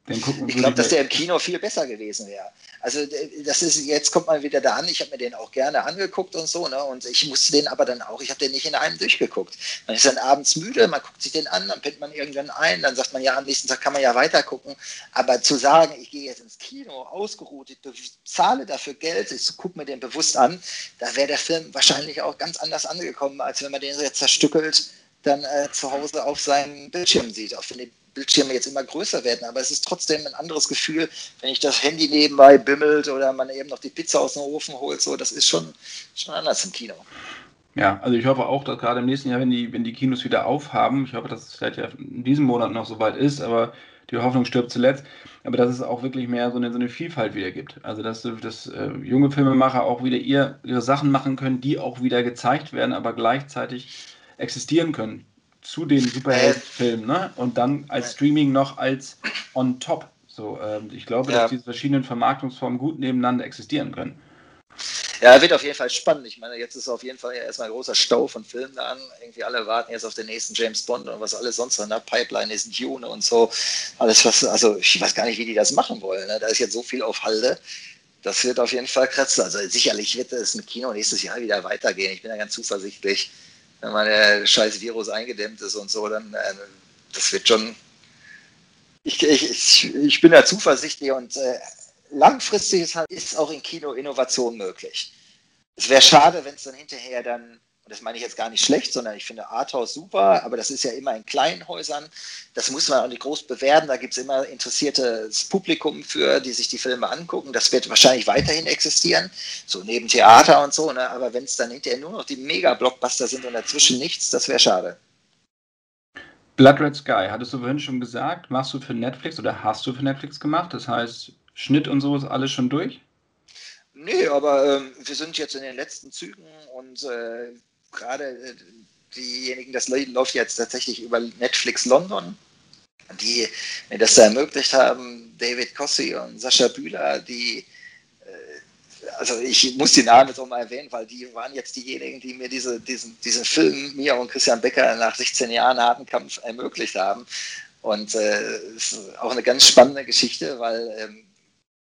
Ich glaube, dass der im Kino viel besser gewesen wäre. Also das ist, jetzt kommt man wieder da an, ich habe mir den auch gerne angeguckt und so, ne? Und ich musste den aber dann auch, ich habe den nicht in einem durchgeguckt. Man ist dann abends müde, man guckt sich den an, dann pennt man irgendwann ein, dann sagt man, ja, am nächsten Tag kann man ja weiter gucken. Aber zu sagen, ich gehe jetzt ins Kino, ausgeruht, ich zahle dafür Geld, ich gucke mir den bewusst an, da wäre der Film wahrscheinlich auch ganz anders angekommen, als wenn man den jetzt zerstückelt dann äh, zu Hause auf seinem Bildschirm sieht, wenn die Bildschirme jetzt immer größer werden, aber es ist trotzdem ein anderes Gefühl, wenn ich das Handy nebenbei bimmelt oder man eben noch die Pizza aus dem Ofen holt, so, das ist schon, schon anders im Kino. Ja, also ich hoffe auch, dass gerade im nächsten Jahr, wenn die, wenn die Kinos wieder aufhaben, ich hoffe, dass es vielleicht ja in diesem Monat noch so weit ist, aber die Hoffnung stirbt zuletzt, aber dass es auch wirklich mehr so eine, so eine Vielfalt wieder gibt. Also dass, dass äh, junge Filmemacher auch wieder ihr, ihre Sachen machen können, die auch wieder gezeigt werden, aber gleichzeitig existieren können zu den Superheldenfilmen, ne? Und dann als Streaming noch als on top. So, ähm, ich glaube, ja. dass diese verschiedenen Vermarktungsformen gut nebeneinander existieren können. Ja, wird auf jeden Fall spannend. Ich meine, jetzt ist auf jeden Fall ja erstmal ein großer Stau von Filmen da an. Irgendwie alle warten jetzt auf den nächsten James Bond und was alles sonst in der Pipeline ist, Dune und so. Alles was, also ich weiß gar nicht, wie die das machen wollen. Ne? Da ist jetzt so viel auf Halde. Das wird auf jeden Fall kratzen. Also sicherlich wird es mit Kino nächstes Jahr wieder weitergehen. Ich bin da ganz zuversichtlich wenn man der scheiß Virus eingedämmt ist und so, dann äh, das wird schon. Ich, ich, ich bin da zuversichtlich und äh, langfristig ist, halt, ist auch in Kino Innovation möglich. Es wäre schade, wenn es dann hinterher dann und das meine ich jetzt gar nicht schlecht, sondern ich finde Arthouse super, aber das ist ja immer in kleinen Häusern. Das muss man auch nicht groß bewerten. Da gibt es immer interessiertes Publikum für, die sich die Filme angucken. Das wird wahrscheinlich weiterhin existieren, so neben Theater und so. Ne? Aber wenn es dann hinterher nur noch die Mega-Blockbuster sind und dazwischen nichts, das wäre schade. Blood Red Sky, hattest du vorhin schon gesagt, machst du für Netflix oder hast du für Netflix gemacht? Das heißt, Schnitt und so ist alles schon durch? Nee, aber ähm, wir sind jetzt in den letzten Zügen und äh, gerade äh, diejenigen, das läuft jetzt tatsächlich über Netflix London, die mir das da ermöglicht haben, David Cossi und Sascha Bühler, die äh, also ich muss die Namen jetzt auch mal erwähnen, weil die waren jetzt diejenigen, die mir diese, diesen, diesen Film, mir und Christian Becker nach 16 Jahren harten Kampf ermöglicht haben. Und äh, es ist auch eine ganz spannende Geschichte, weil ähm,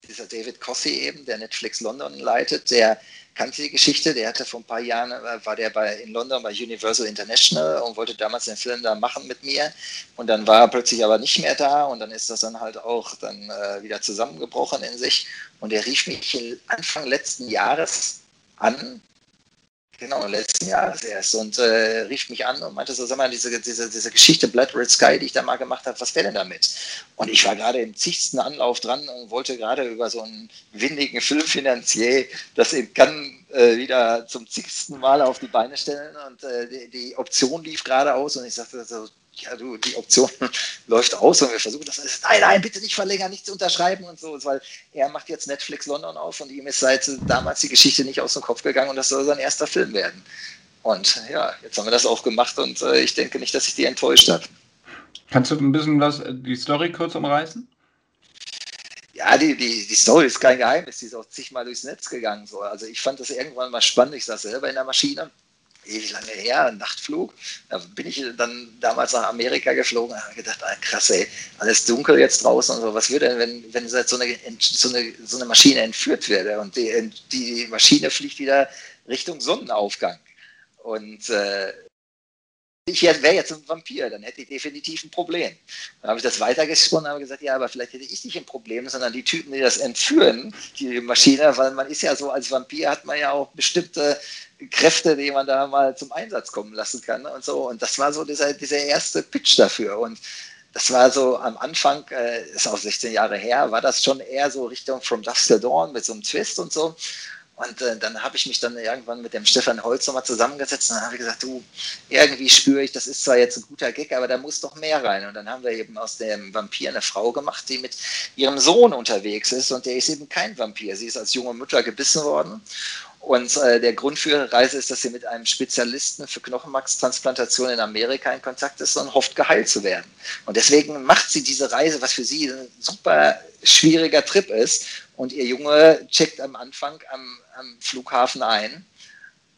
dieser David Cossi eben, der Netflix London leitet, der kannte die Geschichte, der hatte vor ein paar Jahren, äh, war der bei, in London bei Universal International und wollte damals den Film da machen mit mir. Und dann war er plötzlich aber nicht mehr da und dann ist das dann halt auch dann äh, wieder zusammengebrochen in sich. Und er rief mich Anfang letzten Jahres an Genau, letzten Jahres erst und äh, rief mich an und meinte so, sag mal, diese, diese, diese Geschichte Blood Red Sky, die ich da mal gemacht habe, was wäre denn damit? Und ich war gerade im zigsten Anlauf dran und wollte gerade über so einen windigen Filmfinanzier das in Cannes äh, wieder zum zigsten Mal auf die Beine stellen und äh, die, die, Option lief gerade aus und ich sagte so, ja, du, die Option läuft aus und wir versuchen das alles, nein, nein, bitte nicht verlängern, nichts unterschreiben und so, weil er macht jetzt Netflix London auf und ihm ist seit damals die Geschichte nicht aus dem Kopf gegangen und das soll sein erster Film werden. Und ja, jetzt haben wir das auch gemacht und äh, ich denke nicht, dass sich die enttäuscht hat. Kannst du ein bisschen was, äh, die Story kurz umreißen? Ja, die, die, die Story ist kein Geheimnis, die ist auch zigmal durchs Netz gegangen. So. Also ich fand das irgendwann mal spannend. Ich saß selber in der Maschine ewig lange her, ein Nachtflug. Da bin ich dann damals nach Amerika geflogen und habe gedacht, ah, krass, ey, alles dunkel jetzt draußen und so. Was würde denn, wenn, wenn so eine, so, eine, so eine Maschine entführt werde und die, die Maschine fliegt wieder Richtung Sonnenaufgang? Und äh, ich wäre jetzt ein Vampir, dann hätte ich definitiv ein Problem. Dann habe ich das weitergesponnen und habe gesagt, ja, aber vielleicht hätte ich nicht ein Problem, sondern die Typen, die das entführen, die Maschine, weil man ist ja so, als Vampir hat man ja auch bestimmte Kräfte, die man da mal zum Einsatz kommen lassen kann und so. Und das war so dieser, dieser erste Pitch dafür. Und das war so am Anfang, äh, ist auch 16 Jahre her, war das schon eher so Richtung From Dusk Till Dawn mit so einem Twist und so. Und äh, dann habe ich mich dann irgendwann mit dem Stefan Holz nochmal zusammengesetzt und dann habe ich gesagt, du, irgendwie spüre ich, das ist zwar jetzt ein guter Gag, aber da muss doch mehr rein. Und dann haben wir eben aus dem Vampir eine Frau gemacht, die mit ihrem Sohn unterwegs ist und der ist eben kein Vampir. Sie ist als junge Mutter gebissen worden und äh, der Grund für ihre Reise ist, dass sie mit einem Spezialisten für Knochenmarkstransplantation in Amerika in Kontakt ist und hofft, geheilt zu werden. Und deswegen macht sie diese Reise, was für sie ein super schwieriger Trip ist. Und ihr Junge checkt am Anfang am, am Flughafen ein.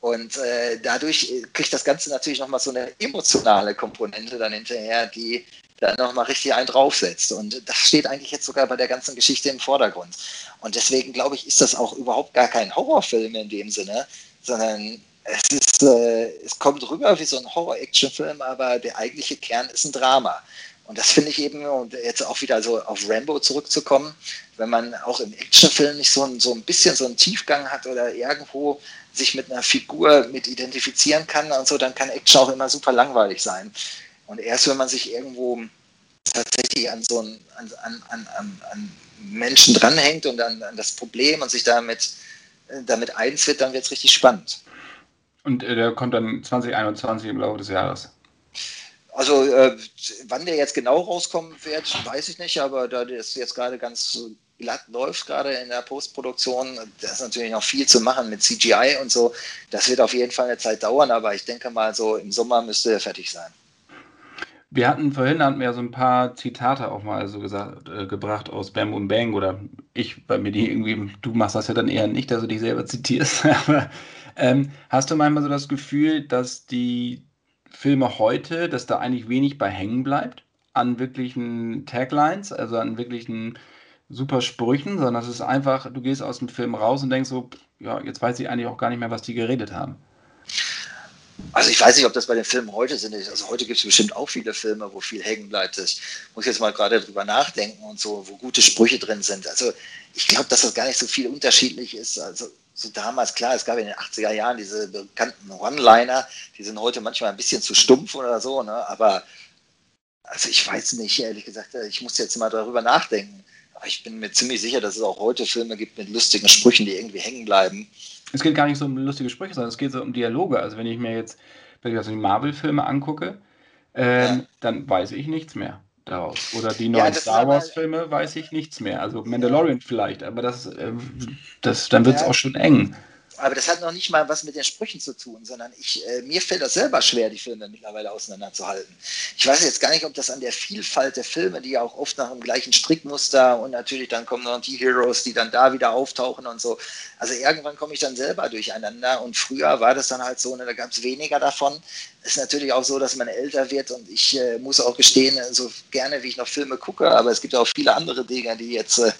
Und äh, dadurch kriegt das Ganze natürlich nochmal so eine emotionale Komponente dann hinterher, die da nochmal richtig einen draufsetzt. Und das steht eigentlich jetzt sogar bei der ganzen Geschichte im Vordergrund. Und deswegen glaube ich, ist das auch überhaupt gar kein Horrorfilm in dem Sinne, sondern es, ist, äh, es kommt rüber wie so ein Horror-Action-Film, aber der eigentliche Kern ist ein Drama. Und das finde ich eben, und jetzt auch wieder so auf Rambo zurückzukommen, wenn man auch im Actionfilm nicht so ein, so ein bisschen so einen Tiefgang hat oder irgendwo sich mit einer Figur mit identifizieren kann und so, dann kann Action auch immer super langweilig sein. Und erst wenn man sich irgendwo tatsächlich an so ein, an, an, an, an Menschen dranhängt und an, an, das Problem und sich damit, damit eins wird, dann wird es richtig spannend. Und äh, der kommt dann 2021 im Laufe des Jahres. Also äh, wann der jetzt genau rauskommen wird, weiß ich nicht, aber da das jetzt gerade ganz glatt läuft, gerade in der Postproduktion, da ist natürlich noch viel zu machen mit CGI und so. Das wird auf jeden Fall eine Zeit dauern, aber ich denke mal, so im Sommer müsste er fertig sein. Wir hatten vorhin hatten wir so ein paar Zitate auch mal so gesagt, äh, gebracht aus Bam und Bang oder ich, bei mir die irgendwie, du machst das ja dann eher nicht, dass du dich selber zitierst, aber ähm, hast du manchmal so das Gefühl, dass die Filme heute, dass da eigentlich wenig bei hängen bleibt an wirklichen Taglines, also an wirklichen super Sprüchen, sondern es ist einfach, du gehst aus dem Film raus und denkst so, ja, jetzt weiß ich eigentlich auch gar nicht mehr, was die geredet haben. Also ich weiß nicht, ob das bei den Filmen heute sind. Also heute gibt es bestimmt auch viele Filme, wo viel hängen bleibt. Ich muss jetzt mal gerade drüber nachdenken und so, wo gute Sprüche drin sind. Also ich glaube, dass das gar nicht so viel unterschiedlich ist. Also so damals, klar, es gab in den 80er Jahren diese bekannten One-Liner, die sind heute manchmal ein bisschen zu stumpf oder so, ne? aber also ich weiß nicht, ehrlich gesagt, ich muss jetzt mal darüber nachdenken. Aber ich bin mir ziemlich sicher, dass es auch heute Filme gibt mit lustigen Sprüchen, die irgendwie hängen bleiben es geht gar nicht so um lustige Sprüche, sondern es geht so um Dialoge. Also wenn ich mir jetzt also die Marvel-Filme angucke, ähm, ja. dann weiß ich nichts mehr daraus. Oder die neuen ja, Star Wars-Filme weiß ich nichts mehr. Also Mandalorian ja. vielleicht, aber das, äh, das dann wird es auch schon eng. Aber das hat noch nicht mal was mit den Sprüchen zu tun, sondern ich, äh, mir fällt das selber schwer, die Filme mittlerweile auseinanderzuhalten. Ich weiß jetzt gar nicht, ob das an der Vielfalt der Filme, die ja auch oft nach dem gleichen Strickmuster und natürlich dann kommen noch die Heroes, die dann da wieder auftauchen und so. Also irgendwann komme ich dann selber durcheinander und früher war das dann halt so, ne, da gab es weniger davon. Ist natürlich auch so, dass man älter wird und ich äh, muss auch gestehen, so gerne wie ich noch Filme gucke, aber es gibt auch viele andere Dinge, die jetzt äh,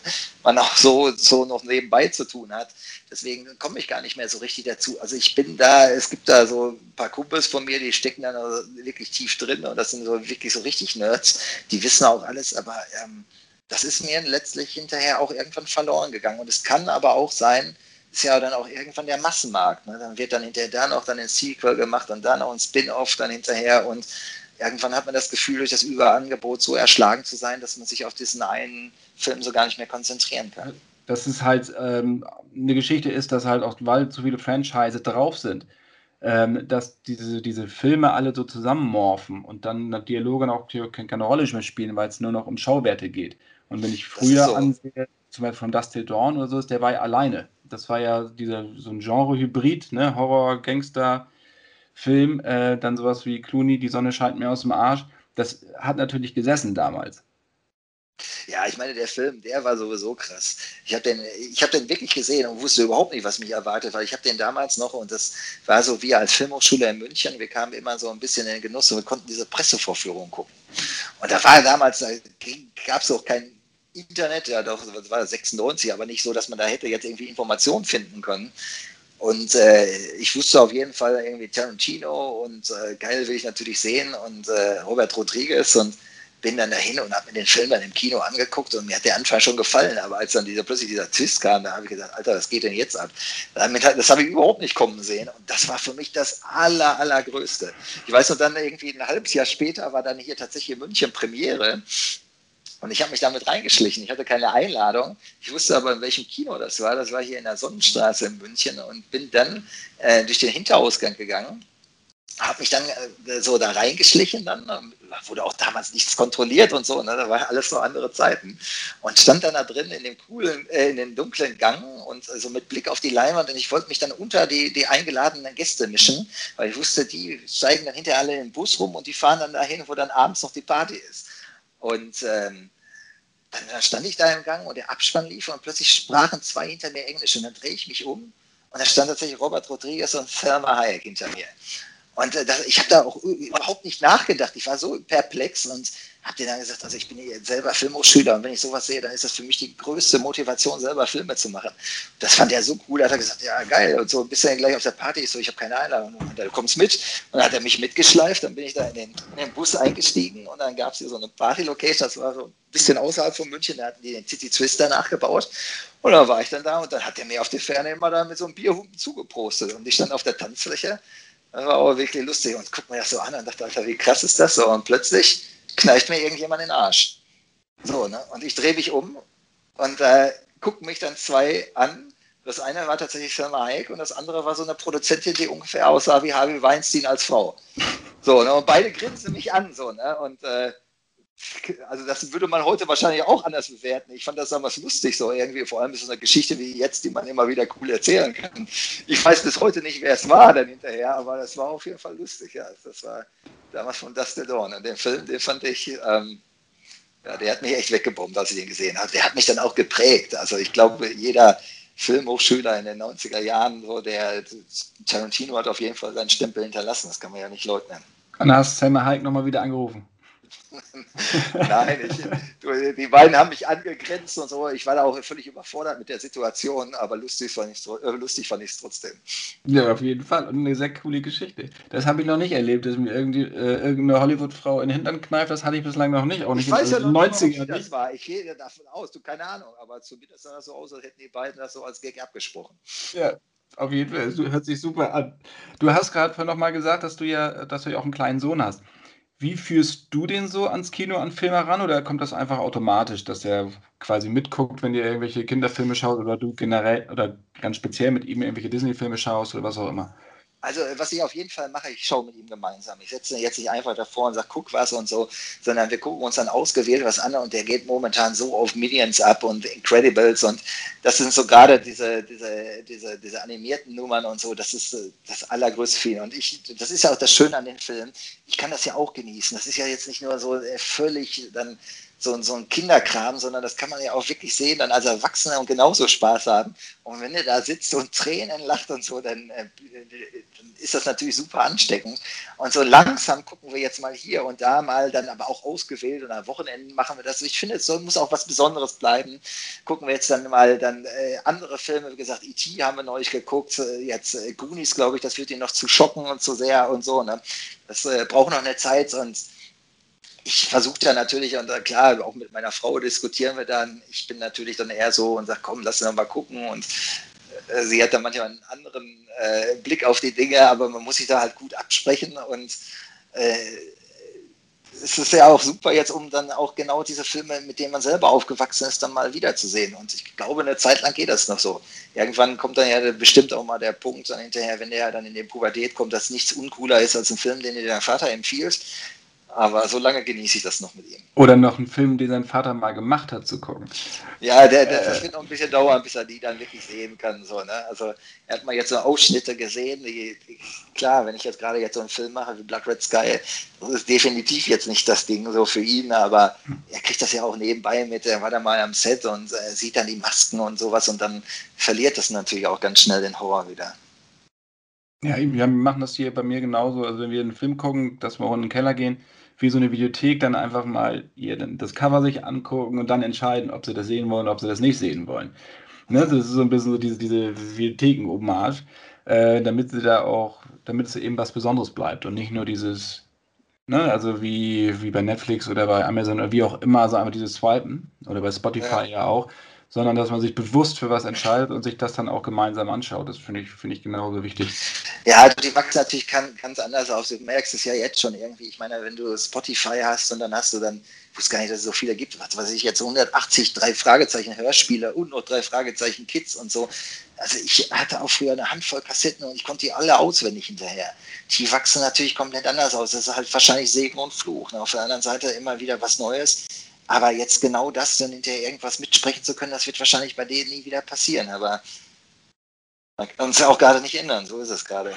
man auch so, so noch nebenbei zu tun hat. Deswegen komme ich gar nicht mehr so richtig dazu. Also ich bin da, es gibt da so ein paar Kumpels von mir, die stecken da wirklich tief drin und das sind so wirklich so richtig Nerds, die wissen auch alles, aber ähm, das ist mir letztlich hinterher auch irgendwann verloren gegangen. Und es kann aber auch sein, ist ja dann auch irgendwann der Massenmarkt. Ne? Dann wird dann hinterher da noch dann ein Sequel gemacht und dann noch ein Spin-off dann hinterher und irgendwann hat man das Gefühl, durch das Überangebot so erschlagen zu sein, dass man sich auf diesen einen Film so gar nicht mehr konzentrieren kann dass es halt ähm, eine Geschichte ist, dass halt auch, weil zu viele Franchise drauf sind, ähm, dass diese, diese Filme alle so zusammenmorphen und dann Dialoge auch keine Rolle mehr spielen, weil es nur noch um Schauwerte geht. Und wenn ich früher so. ansehe, zum Beispiel von Dust Till Dawn oder so, der war ja alleine. Das war ja dieser, so ein Genre-Hybrid, ne? Horror, Gangster, Film, äh, dann sowas wie Clooney, Die Sonne scheint mir aus dem Arsch. Das hat natürlich gesessen damals. Ja, ich meine, der Film, der war sowieso krass. Ich habe den, hab den wirklich gesehen und wusste überhaupt nicht, was mich erwartet, weil ich habe den damals noch und das war so wie als Filmhochschule in München. Wir kamen immer so ein bisschen in den Genuss und wir konnten diese Pressevorführung gucken. Und da war damals, da gab es auch kein Internet, ja doch, das war 96, aber nicht so, dass man da hätte jetzt irgendwie Informationen finden können. Und äh, ich wusste auf jeden Fall irgendwie Tarantino und äh, geil will ich natürlich sehen und äh, Robert Rodriguez und bin dann dahin und habe mir den Film dann im Kino angeguckt und mir hat der Anfang schon gefallen, aber als dann dieser, plötzlich dieser Twist kam, da habe ich gesagt, Alter, was geht denn jetzt ab? Damit, das habe ich überhaupt nicht kommen sehen und das war für mich das aller, allergrößte. Ich weiß noch dann irgendwie ein halbes Jahr später war dann hier tatsächlich in München Premiere und ich habe mich damit reingeschlichen. Ich hatte keine Einladung. Ich wusste aber, in welchem Kino das war. Das war hier in der Sonnenstraße in München und bin dann äh, durch den Hinterausgang gegangen habe mich dann äh, so da reingeschlichen, dann wurde auch damals nichts kontrolliert und so, ne? da war alles so andere Zeiten und stand dann da drin in dem coolen, äh, in den dunklen Gang und so also mit Blick auf die Leinwand und ich wollte mich dann unter die, die eingeladenen Gäste mischen, weil ich wusste, die steigen dann hinter alle in den Bus rum und die fahren dann dahin, wo dann abends noch die Party ist und ähm, dann stand ich da im Gang und der Abspann lief und plötzlich sprachen zwei hinter mir Englisch und dann drehe ich mich um und da stand tatsächlich Robert Rodriguez und Thelma Hayek hinter mir. Und äh, das, ich habe da auch überhaupt nicht nachgedacht. Ich war so perplex und habe dir dann gesagt, also ich bin hier selber Filmhochschüler und wenn ich sowas sehe, dann ist das für mich die größte Motivation, selber Filme zu machen. Das fand er so cool, hat er gesagt, ja geil. Und so bist du dann gleich auf der Party, ich so, ich habe keine Einladung, und du kommst mit. Und dann hat er mich mitgeschleift, dann bin ich da in den, in den Bus eingestiegen und dann gab es hier so eine Party-Location, das war so ein bisschen außerhalb von München, da hatten die den City Twister nachgebaut. Und dann war ich dann da und dann hat er mir auf die Ferne immer da mit so einem Bierhupen zugeprostet. Und ich stand auf der Tanzfläche. Das war aber wirklich lustig. Und guck mir das so an und dachte, Alter, wie krass ist das so? Und plötzlich kneift mir irgendjemand den Arsch. So, ne? Und ich drehe mich um und äh, gucken mich dann zwei an. Das eine war tatsächlich Selma Hayek und das andere war so eine Produzentin, die ungefähr aussah wie Harvey Weinstein als Frau. So, ne? Und beide grinsen mich an, so, ne? Und äh, also das würde man heute wahrscheinlich auch anders bewerten. Ich fand das damals lustig, so irgendwie, vor allem ist es eine Geschichte wie jetzt, die man immer wieder cool erzählen kann. Ich weiß bis heute nicht, wer es war dann hinterher, aber das war auf jeden Fall lustig, ja. Das war damals von Dustin Dawn. Und den Film, den fand ich, ähm, ja, der hat mich echt weggebombt, als ich den gesehen habe. Der hat mich dann auch geprägt. Also ich glaube, jeder Filmhochschüler in den 90er Jahren, so der Tarantino hat auf jeden Fall seinen Stempel hinterlassen, das kann man ja nicht leugnen. Und dann hast Selma Hayek nochmal wieder angerufen. Nein, ich, du, die beiden haben mich angegrenzt und so. Ich war da auch völlig überfordert mit der Situation, aber lustig fand ich äh, es trotzdem. Ja, auf jeden Fall. Und eine sehr coole Geschichte. Das habe ich noch nicht erlebt, dass mir irgendwie, äh, irgendeine Hollywood-Frau in den Hintern kneift. Das hatte ich bislang noch nicht. Auch nicht ich weiß ja noch 90er nicht, wie das war. Ich gehe davon aus, du keine Ahnung, aber zumindest sah das so aus, als hätten die beiden das so als Gag abgesprochen. Ja, auf jeden Fall. Es hört sich super an. Du hast gerade noch mal gesagt, dass du ja, dass du ja auch einen kleinen Sohn hast. Wie führst du den so ans Kino, an Filme ran oder kommt das einfach automatisch, dass er quasi mitguckt, wenn ihr irgendwelche Kinderfilme schaut oder du generell oder ganz speziell mit ihm irgendwelche Disney-Filme schaust oder was auch immer? Also was ich auf jeden Fall mache, ich schaue mit ihm gemeinsam. Ich setze jetzt nicht einfach davor und sage, guck was und so, sondern wir gucken uns dann ausgewählt was an und der geht momentan so auf Minions ab und Incredibles und das sind so gerade diese, diese, diese, diese animierten Nummern und so, das ist äh, das allergrößte ihn. Und ich, das ist ja auch das Schöne an den Filmen, ich kann das ja auch genießen. Das ist ja jetzt nicht nur so äh, völlig dann so, so ein Kinderkram, sondern das kann man ja auch wirklich sehen, dann als Erwachsener und genauso Spaß haben. Und wenn er da sitzt und Tränen lacht und so, dann, äh, dann ist das natürlich super ansteckend. Und so langsam gucken wir jetzt mal hier und da mal, dann aber auch ausgewählt und am Wochenende machen wir das. Ich finde, es muss auch was Besonderes bleiben. Gucken wir jetzt dann mal dann äh, andere Filme, wie gesagt, E.T. haben wir neulich geguckt, äh, jetzt Goonies, glaube ich, das wird ihn noch zu schocken und zu sehr und so. Ne? Das braucht noch eine Zeit und ich versuche da natürlich, und klar, auch mit meiner Frau diskutieren wir dann. Ich bin natürlich dann eher so und sage, komm, lass uns mal gucken. Und äh, sie hat dann manchmal einen anderen äh, Blick auf die Dinge, aber man muss sich da halt gut absprechen und äh, es ist ja auch super jetzt, um dann auch genau diese Filme, mit denen man selber aufgewachsen ist, dann mal wiederzusehen. Und ich glaube, eine Zeit lang geht das noch so. Irgendwann kommt dann ja bestimmt auch mal der Punkt dann hinterher, wenn der dann in die Pubertät kommt, dass nichts uncooler ist als ein Film, den dir dein Vater empfiehlst. Aber so lange genieße ich das noch mit ihm. Oder noch einen Film, den sein Vater mal gemacht hat, zu gucken. Ja, der, der, das wird noch ein bisschen dauern, bis er die dann wirklich sehen kann. So, ne? Also er hat mal jetzt so Ausschnitte gesehen. Die, die, klar, wenn ich jetzt gerade jetzt so einen Film mache wie Blood Red Sky, das ist definitiv jetzt nicht das Ding so für ihn, aber er kriegt das ja auch nebenbei mit, er war da mal am Set und äh, sieht dann die Masken und sowas und dann verliert das natürlich auch ganz schnell den Horror wieder. Ja, wir machen das hier bei mir genauso. Also wenn wir einen Film gucken, dass wir auch in den Keller gehen, wie so eine Videothek dann einfach mal ihr das Cover sich angucken und dann entscheiden, ob sie das sehen wollen oder ob sie das nicht sehen wollen. Ne? Das ist so ein bisschen so diese, diese Videotheken-Hommage, äh, damit sie da auch, damit es eben was Besonderes bleibt und nicht nur dieses, ne, also wie, wie bei Netflix oder bei Amazon oder wie auch immer, so einfach dieses Swipen oder bei Spotify ja, ja auch, sondern dass man sich bewusst für was entscheidet und sich das dann auch gemeinsam anschaut. Das finde ich, finde ich genauso wichtig. Ja, also die wachsen natürlich ganz anders aus. Du merkst es ja jetzt schon irgendwie. Ich meine, wenn du Spotify hast und dann hast du dann, ich wusste gar nicht, dass es so viele gibt, was weiß ich jetzt, 180 drei Fragezeichen Hörspiele und noch drei Fragezeichen Kids und so. Also ich hatte auch früher eine Handvoll Kassetten und ich konnte die alle auswendig hinterher. Die wachsen natürlich komplett anders aus. Das ist halt wahrscheinlich Segen und Fluch. Auf der anderen Seite immer wieder was Neues. Aber jetzt genau das, dann hinterher irgendwas mitsprechen zu können, das wird wahrscheinlich bei denen nie wieder passieren. Aber man kann uns ja auch gerade nicht ändern, so ist es gerade.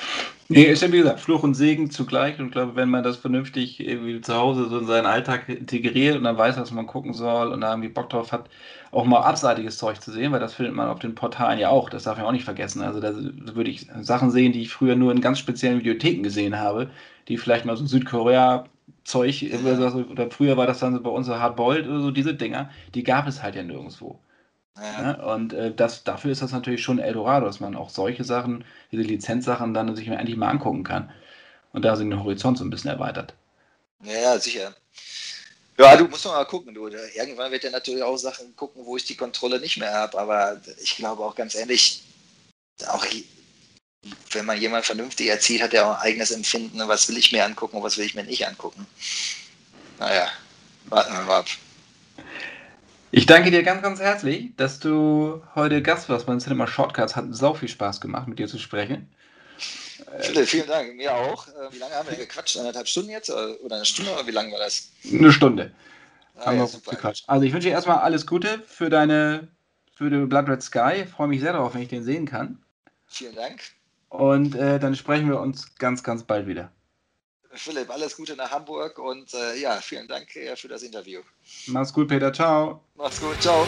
Nee, ist ja wie gesagt, Fluch und Segen zugleich. Und ich glaube, wenn man das vernünftig irgendwie zu Hause so in seinen Alltag integriert und dann weiß, was man gucken soll und da irgendwie Bock drauf hat, auch mal abseitiges Zeug zu sehen, weil das findet man auf den Portalen ja auch. Das darf man auch nicht vergessen. Also da würde ich Sachen sehen, die ich früher nur in ganz speziellen Videotheken gesehen habe, die vielleicht mal so Südkorea Zeug, ja. oder früher war das dann so bei uns so Hardboiled oder so, diese Dinger, die gab es halt ja nirgendwo. Ja. Ne? Und äh, das, dafür ist das natürlich schon Eldorado, dass man auch solche Sachen, diese Lizenzsachen dann sich endlich mal angucken kann. Und da sind den Horizont so ein bisschen erweitert. Ja, sicher. Ja, du musst mal gucken, du. Irgendwann wird ja natürlich auch Sachen gucken, wo ich die Kontrolle nicht mehr habe. Aber ich glaube auch ganz ehrlich, auch wenn man jemand vernünftig erzieht, hat er auch ein eigenes Empfinden, was will ich mir angucken und was will ich mir nicht angucken. Naja, warten wir mal ab. Ich danke dir ganz, ganz herzlich, dass du heute Gast warst bei Cinema Shortcuts. Hat sau viel Spaß gemacht, mit dir zu sprechen. Philipp, vielen Dank. Mir auch. Äh, wie lange haben wir gequatscht? Eineinhalb Stunden jetzt? Oder eine Stunde? Oder wie lange war das? Eine Stunde. Ah, haben ja, wir gequatscht. Also ich wünsche dir erstmal alles Gute für deine für den Blood Red Sky. Ich freue mich sehr darauf, wenn ich den sehen kann. Vielen Dank. Und äh, dann sprechen wir uns ganz, ganz bald wieder. Philipp, alles Gute nach Hamburg und äh, ja, vielen Dank äh, für das Interview. Mach's gut, Peter. Ciao. Mach's gut. Ciao.